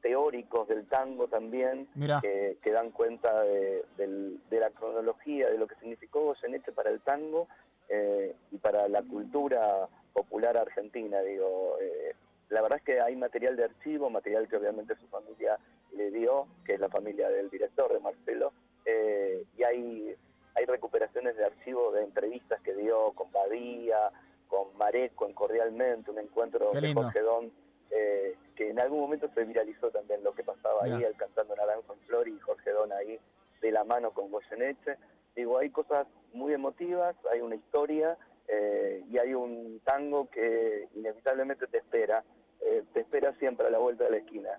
teóricos del tango también, que, que dan cuenta de, la cronología, de lo que significó Goyeneche para el tango y para la cultura popular argentina. Digo, la verdad es que hay material de archivo, material que obviamente su familia le dio, que es la familia del director, de Marcelo, eh, y hay, hay recuperaciones de archivo de entrevistas que dio con Badía, con Mareco en Cordialmente, un encuentro de. Jorge Don, eh, que en algún momento se viralizó también lo que pasaba ahí, Mirá. él cantando Naranjo en Flor y Jorge Don ahí de la mano con Goyeneche. Digo, hay cosas muy emotivas, hay una historia eh, y hay un tango que inevitablemente te espera, eh, te espera siempre a la vuelta de la esquina.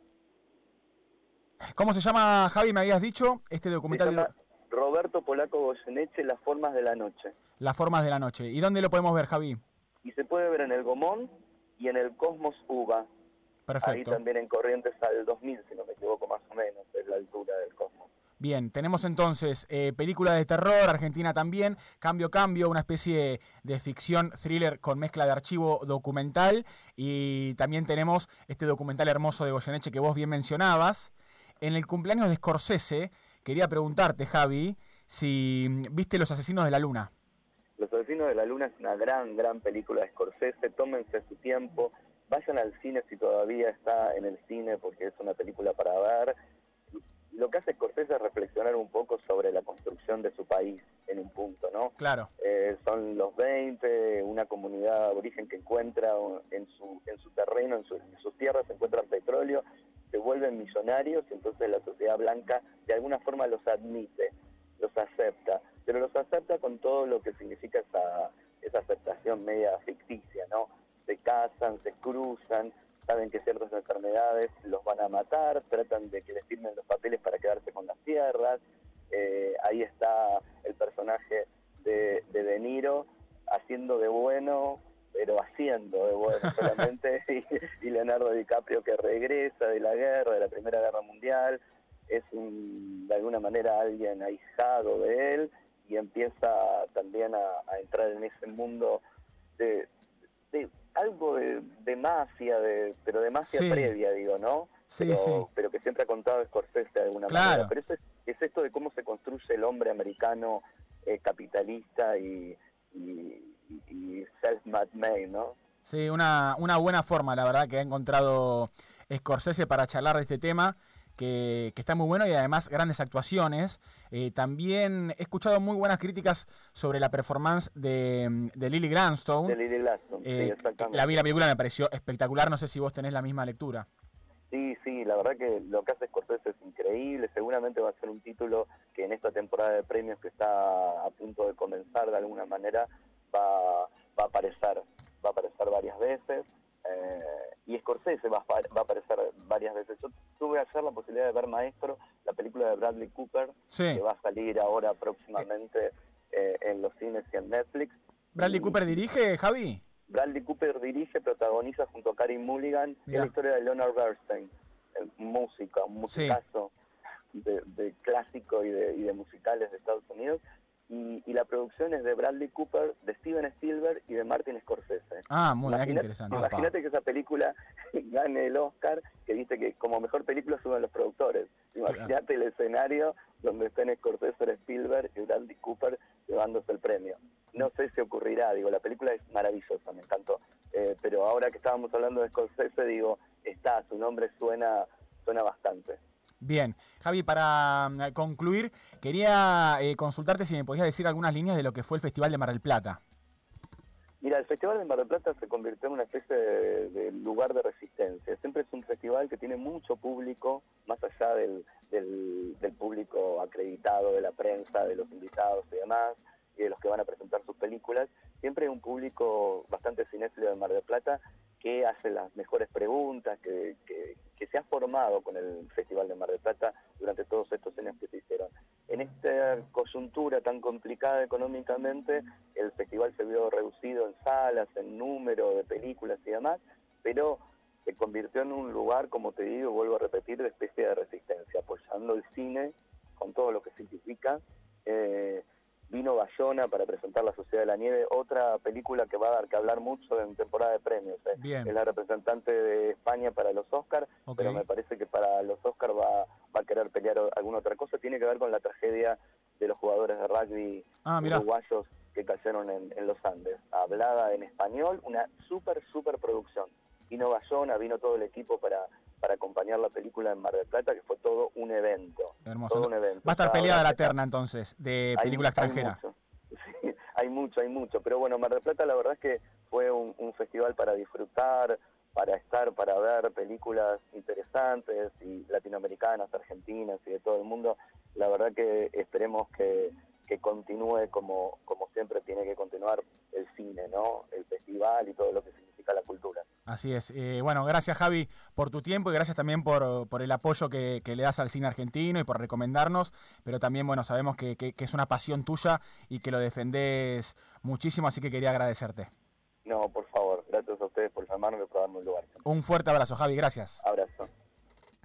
¿Cómo se llama, Javi, me habías dicho, este Se documental de Roberto Polaco Goyeneche, Las formas de la noche. Las formas de la noche? ¿Y dónde lo podemos ver, Javi? Y se puede ver en el Gomón y en el Cosmos Uva. Ahí Perfecto. también en Corrientes al 2000, si no me equivoco más o menos, es la altura del Cosmos. Bien, tenemos entonces eh, película de terror, Argentina también, Cambio Cambio, una especie de ficción thriller con mezcla de archivo documental y también tenemos este documental hermoso de Goyeneche que vos bien mencionabas. En el cumpleaños de Scorsese, quería preguntarte, Javi, si mm, viste Los Asesinos de la Luna. Los Asesinos de la Luna es una gran, gran película de Scorsese, tómense su tiempo, vayan al cine si todavía está en el cine porque es una película para ver. Lo que hace Scorsese es reflexionar un poco sobre la construcción de su país en un punto, ¿no? Claro. Eh, son los 20, una comunidad de origen que encuentra en su, en su terreno, en, su- en sus tierras, se encuentran petróleo, se vuelven millonarios y entonces la sociedad blanca de alguna forma los admite, los acepta, pero los acepta con todo lo que significa esa, esa aceptación media ficticia, ¿no? Se casan, se cruzan, saben que ciertas enfermedades los van a matar, tratan de que les firmen los papeles para quedarse con las tierras, eh, ahí está el personaje de, de De Niro haciendo de bueno, pero haciendo de bueno solamente, y, y Leonardo DiCaprio que regresa de la guerra, de la Primera Guerra Mundial, es un- de alguna manera alguien ahijado de él y empieza también a, a entrar en ese mundo de, de algo de, de mafia, de, pero de mafia Sí. previa, digo, ¿no? Sí, pero, sí. pero que siempre ha contado Scorsese de alguna Claro. manera. Pero eso es, es esto de cómo se construye el hombre americano eh, capitalista y, y, y- y self-made, ¿no? Sí, una, una buena forma, la verdad, que ha encontrado Scorsese para charlar de este tema, que, que está muy bueno y además grandes actuaciones. Eh, también he escuchado muy buenas críticas sobre la performance de, de Lily Gladstone. De Lily Gladstone, sí, Eh, exactamente. la vi la película, me pareció espectacular, no sé si vos tenés la misma lectura. Sí, sí, la verdad que lo que hace Scorsese es increíble, seguramente va a ser un título que en esta temporada de premios que está a punto de comenzar de alguna manera va, va a aparecer, va a aparecer varias veces eh, y Scorsese va va a aparecer varias veces. Yo tuve ayer la posibilidad de ver Maestro, la película de Bradley Cooper, Sí. que va a salir ahora próximamente eh, en los cines y en Netflix. ¿Bradley Cooper dirige, Javi? Bradley Cooper dirige, protagoniza junto a Karim Mulligan es la historia de Leonard Bernstein, el músico, un musicazo de, de clásico y de, y de musicales de Estados Unidos. Y, y la producción es de Bradley Cooper, de Steven Spielberg y de Martin Scorsese. Ah, muy bien, qué Imagina- interesante. Imagínate que esa película gane el Oscar, que dice que como mejor película suben los productores. Imagínate el escenario donde estén Scorsese, Spielberg y Bradley Cooper llevándose el premio. No sé si ocurrirá, digo, la película es maravillosa, me encantó. Eh, pero ahora que estábamos hablando de Scorsese, digo, está, su nombre suena, suena bastante. Bien, Javi, para mm, concluir, quería eh, consultarte si me podías decir algunas líneas de lo que fue el Festival de Mar del Plata. Mira, el Festival de Mar del Plata se convirtió en una especie de, lugar de resistencia. Siempre es un festival que tiene mucho público, más allá del, del, del público acreditado, de la prensa, de los invitados y demás, y de los que van a presentar sus películas. Siempre hay un público bastante cinéfilo de Mar del Plata que hace las mejores preguntas, que, que- se ha formado con el Festival de Mar del Plata durante todos estos años que se hicieron. En esta coyuntura tan complicada económicamente, el festival se vio reducido en salas, en número de películas y demás, pero se convirtió en un lugar, como te digo, vuelvo a repetir, de especie de resistencia, apoyando el cine con todo lo que significa. Eh, vino Bayona para presentar La Sociedad de la Nieve, otra película que va a dar que hablar mucho en temporada de premios. eh. Bien. Es la representante de España para los Oscars, pero me parece que para los Oscars va, va a querer pelear alguna otra cosa. Tiene que ver con la tragedia de los jugadores de rugby Ah, uruguayos que cayeron en, en los Andes. Hablada en español, una súper, súper producción. Vino Bayona, vino todo el equipo para, para acompañar la película en Mar del Plata, que fue todo un evento. Hermoso. Todo un evento. Va a estar peleada la terna entonces de hay- película hay extranjera. mucho. Sí, hay mucho, hay mucho. Pero bueno, Mar del Plata la verdad es que fue un, un festival para disfrutar, para estar, para ver películas interesantes y latinoamericanas, argentinas y de todo el mundo. La verdad que esperemos que, que continúe como, como siempre tiene que continuar el cine, ¿no? El festival y todo lo que significa la cultura. Así es. Eh, bueno, gracias Javi por tu tiempo y gracias también por, por el apoyo que, que le das al cine argentino y por recomendarnos, pero también, bueno, sabemos que, que- que es una pasión tuya y que lo defendés muchísimo, así que quería agradecerte. No, por favor, gracias a ustedes por llamarme y por darme un lugar. Un fuerte abrazo, Javi, gracias. Abrazo.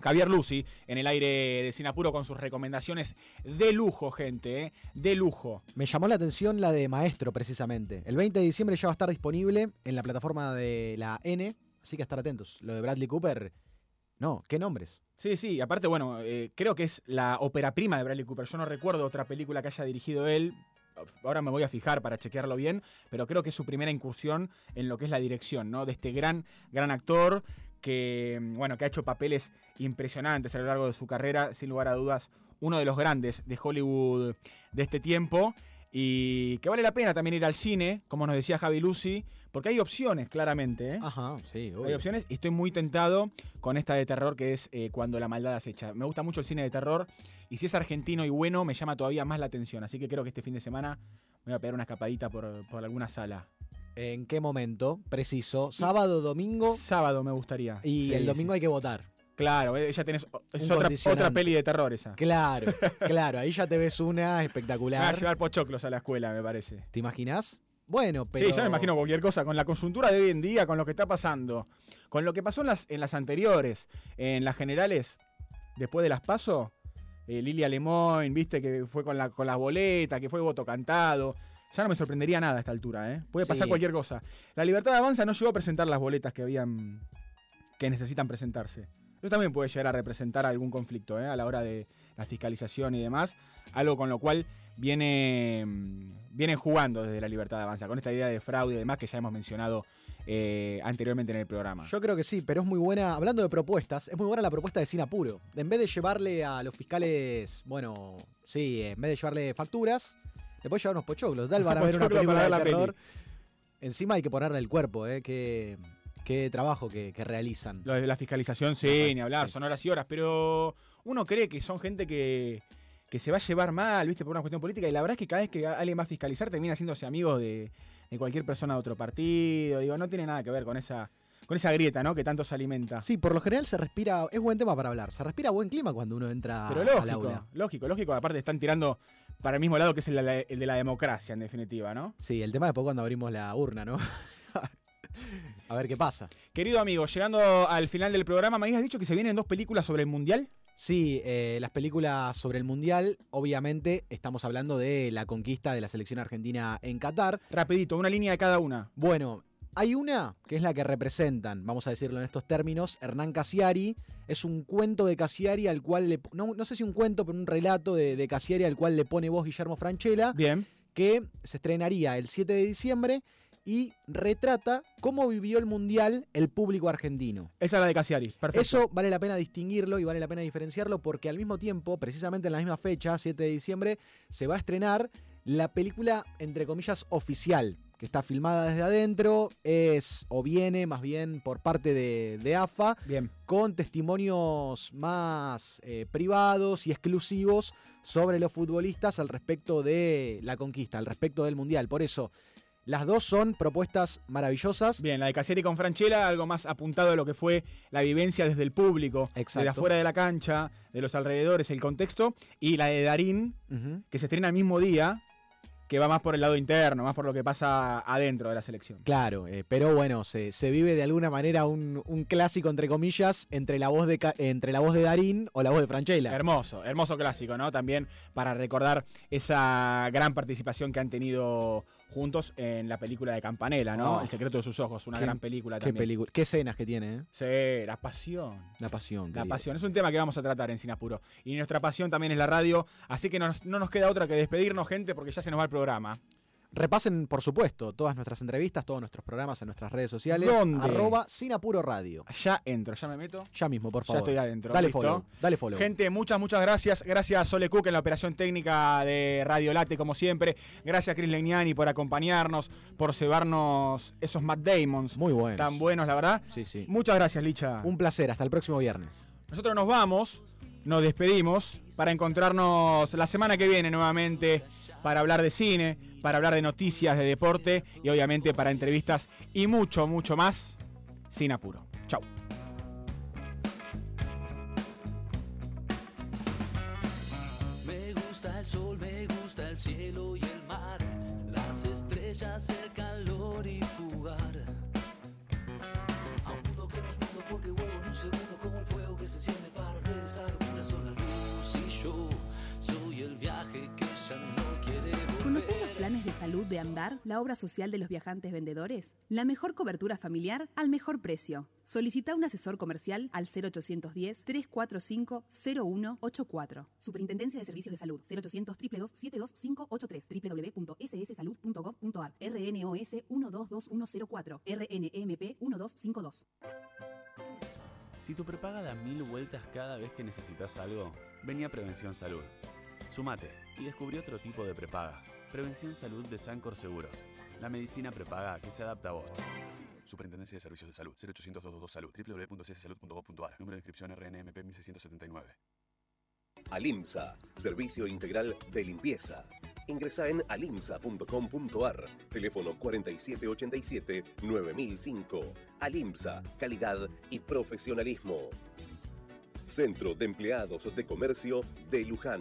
Javier Lucy, en el aire de Sinapuro con sus recomendaciones de lujo, gente, ¿eh? de lujo. Me llamó la atención la de Maestro, precisamente. El 20 de diciembre ya va a estar disponible en la plataforma de la N, así que estar atentos. Lo de Bradley Cooper, no, ¿qué nombres? Sí, sí, aparte, bueno, eh, creo que es la ópera prima de Bradley Cooper. Yo no recuerdo otra película que haya dirigido él. Ahora me voy a fijar para chequearlo bien, pero creo que es su primera incursión en lo que es la dirección, ¿no? De este gran, gran actor que, bueno, que ha hecho papeles impresionantes a lo largo de su carrera, sin lugar a dudas, uno de los grandes de Hollywood de este tiempo. Y que vale la pena también ir al cine, como nos decía Javi Lucy, porque hay opciones, claramente. ¿eh? Ajá, sí, Hay opciones y estoy muy tentado con esta de terror que es eh, Cuando la maldad acecha. Me gusta mucho el cine de terror y si es argentino y bueno me llama todavía más la atención. Así que creo que este fin de semana me voy a pegar una escapadita por, por alguna sala. ¿En qué momento? Preciso. Sábado, domingo. Sábado me gustaría. Y Sí, el sí. domingo hay que votar. Claro, eh, ya tenés. Es otra, otra peli de terror esa. Claro, claro. Ahí ya te ves una Me va a espectacular. llevar pochoclos a la escuela, me parece. ¿Te imaginas? Bueno, pero. Sí, ya me imagino cualquier cosa. Con la conjuntura de hoy en día, con lo que está pasando, con lo que pasó en las, en las anteriores, en las generales, después de las PASO, eh, Lilia Lemoyne, viste que fue con, la, con las boletas, que fue voto cantado. Ya no me sorprendería nada a esta altura, ¿eh? Puede pasar Sí. cualquier cosa. La Libertad de Avanza no llegó a presentar las boletas que habían. que necesitan presentarse. Eso también puede llegar a representar algún conflicto, ¿eh? A la hora de la fiscalización y demás. Algo con lo cual viene, mm, vienen jugando desde la Libertad de Avanza, con esta idea de fraude y demás que ya hemos mencionado eh, anteriormente en el programa. Yo creo que sí, pero es muy buena, hablando de propuestas, es muy buena la propuesta de Sin Apuro. En vez de llevarle a los fiscales, bueno, sí, en vez de llevarle facturas, le puedes llevar unos pochoclos. Tal para ver una película para de ver la terror. peli. Encima hay que ponerle el cuerpo, ¿eh? Qué, qué trabajo que, que realizan. Lo de la fiscalización, sí, ni hablar, son horas y horas, pero uno cree que son gente que, que se va a llevar mal, viste, por una cuestión política, y la verdad es que cada vez que alguien va a fiscalizar termina haciéndose amigo de, de cualquier persona de otro partido, digo, no tiene nada que ver con esa, con esa grieta, ¿no? Que tanto se alimenta. Sí, por lo general se respira, es buen tema para hablar, se respira buen clima cuando uno entra Pero al lógico, aula. lógico, lógico, aparte están tirando para el mismo lado que es el, de la- el de la democracia, en definitiva, ¿no? Sí, el tema después cuando abrimos la urna, ¿no? a ver qué pasa. Querido amigo, llegando al final del programa, me habías dicho que se vienen dos películas sobre el Mundial. Sí, eh, las películas sobre el Mundial, obviamente estamos hablando de la conquista de la selección argentina en Qatar. Rapidito, una línea de cada una. Bueno, hay una que es la que representan, vamos a decirlo en estos términos, Hernán Casiari. Es un cuento de Casiari al cual le... No, no sé si un cuento, pero un relato de, de Casiari al cual le pone voz Guillermo Franchella. Bien. Que se estrenaría el 7 de diciembre y retrata cómo vivió el Mundial el público argentino. Esa es la de Casiari, perfecto. Eso vale la pena distinguirlo y vale la pena diferenciarlo porque al mismo tiempo, precisamente en la misma fecha, 7 de diciembre, se va a estrenar la película, entre comillas, oficial, que está filmada desde adentro, es o viene más bien por parte de, de AFA, Bien. con testimonios más eh, privados y exclusivos sobre los futbolistas al respecto de la conquista, al respecto del Mundial. Por eso, las dos son propuestas maravillosas. Bien, la de Casieri con Franchella, algo más apuntado a lo que fue la vivencia desde el público, Exacto. de afuera de la cancha, de los alrededores, el contexto, y la de Darín, que se estrena el mismo día, que va más por el lado interno, más por lo que pasa adentro de la selección. Claro, eh, pero bueno, se, se vive de alguna manera un, un clásico, entre comillas, entre la, voz de, entre la voz de Darín o la voz de Franchella. Hermoso, hermoso clásico, ¿no? También para recordar esa gran participación que han tenido juntos en la película de Campanella, ¿no? Oh. El secreto de sus ojos, una Qué- gran película Qué también. película, qué escenas que tiene, ¿eh? Sí, la pasión. La pasión. La querido. pasión, es un tema que vamos a tratar en Sinapuro. Y nuestra pasión también es la radio, así que no no nos queda otra que despedirnos, gente, porque ya se nos va el programa. Repasen, por supuesto, todas nuestras entrevistas, todos nuestros programas en nuestras redes sociales. ¿Dónde? Arroba Sin Apuro Radio. Ya entro, ya me meto. Ya mismo, por Ya favor. estoy adentro. Dale ¿listo? follow. Dale follow. Gente, muchas, muchas gracias. Gracias a Sole Cook en la operación técnica de Radio Late, como siempre. Gracias a Chris Legnani por acompañarnos, por cebarnos esos Matt Damons. Muy buenos. Tan buenos, la verdad. Sí, sí. Muchas gracias, Licha. Un placer. Hasta el próximo viernes. Nosotros nos vamos, nos despedimos para encontrarnos la semana que viene nuevamente para hablar de cine, para hablar de noticias, de deporte y obviamente para entrevistas y mucho, mucho más sin apuro. Chau. Salud de Andar, la obra social de los viajantes vendedores? La mejor cobertura familiar al mejor precio. Solicita un asesor comercial al 0810-345-0184. Superintendencia de Servicios de Salud 0800 72583 www.sssalud.gov.ar RNOS 122104 RNMP 1252 Si tu prepaga da mil vueltas cada vez que necesitas algo, vení a Prevención Salud. Sumate y descubrí otro tipo de prepaga. Prevención Salud de Sancor Seguros. La medicina prepaga que se adapta a vos. Superintendencia de Servicios de Salud 0800 222 Salud www.cssalud.gov.ar Número de inscripción RNMP 1679. Alimsa, servicio integral de limpieza. Ingresa en alimsa.com.ar, teléfono 4787-9005. Alimsa, calidad y profesionalismo. Centro de Empleados de Comercio de Luján.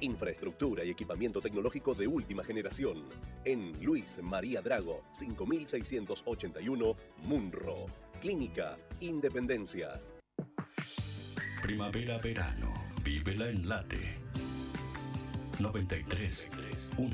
Infraestructura y equipamiento tecnológico de última generación. En Luis María Drago, 5681, Munro. Clínica Independencia. Primavera-verano. Vívela en late. 93.1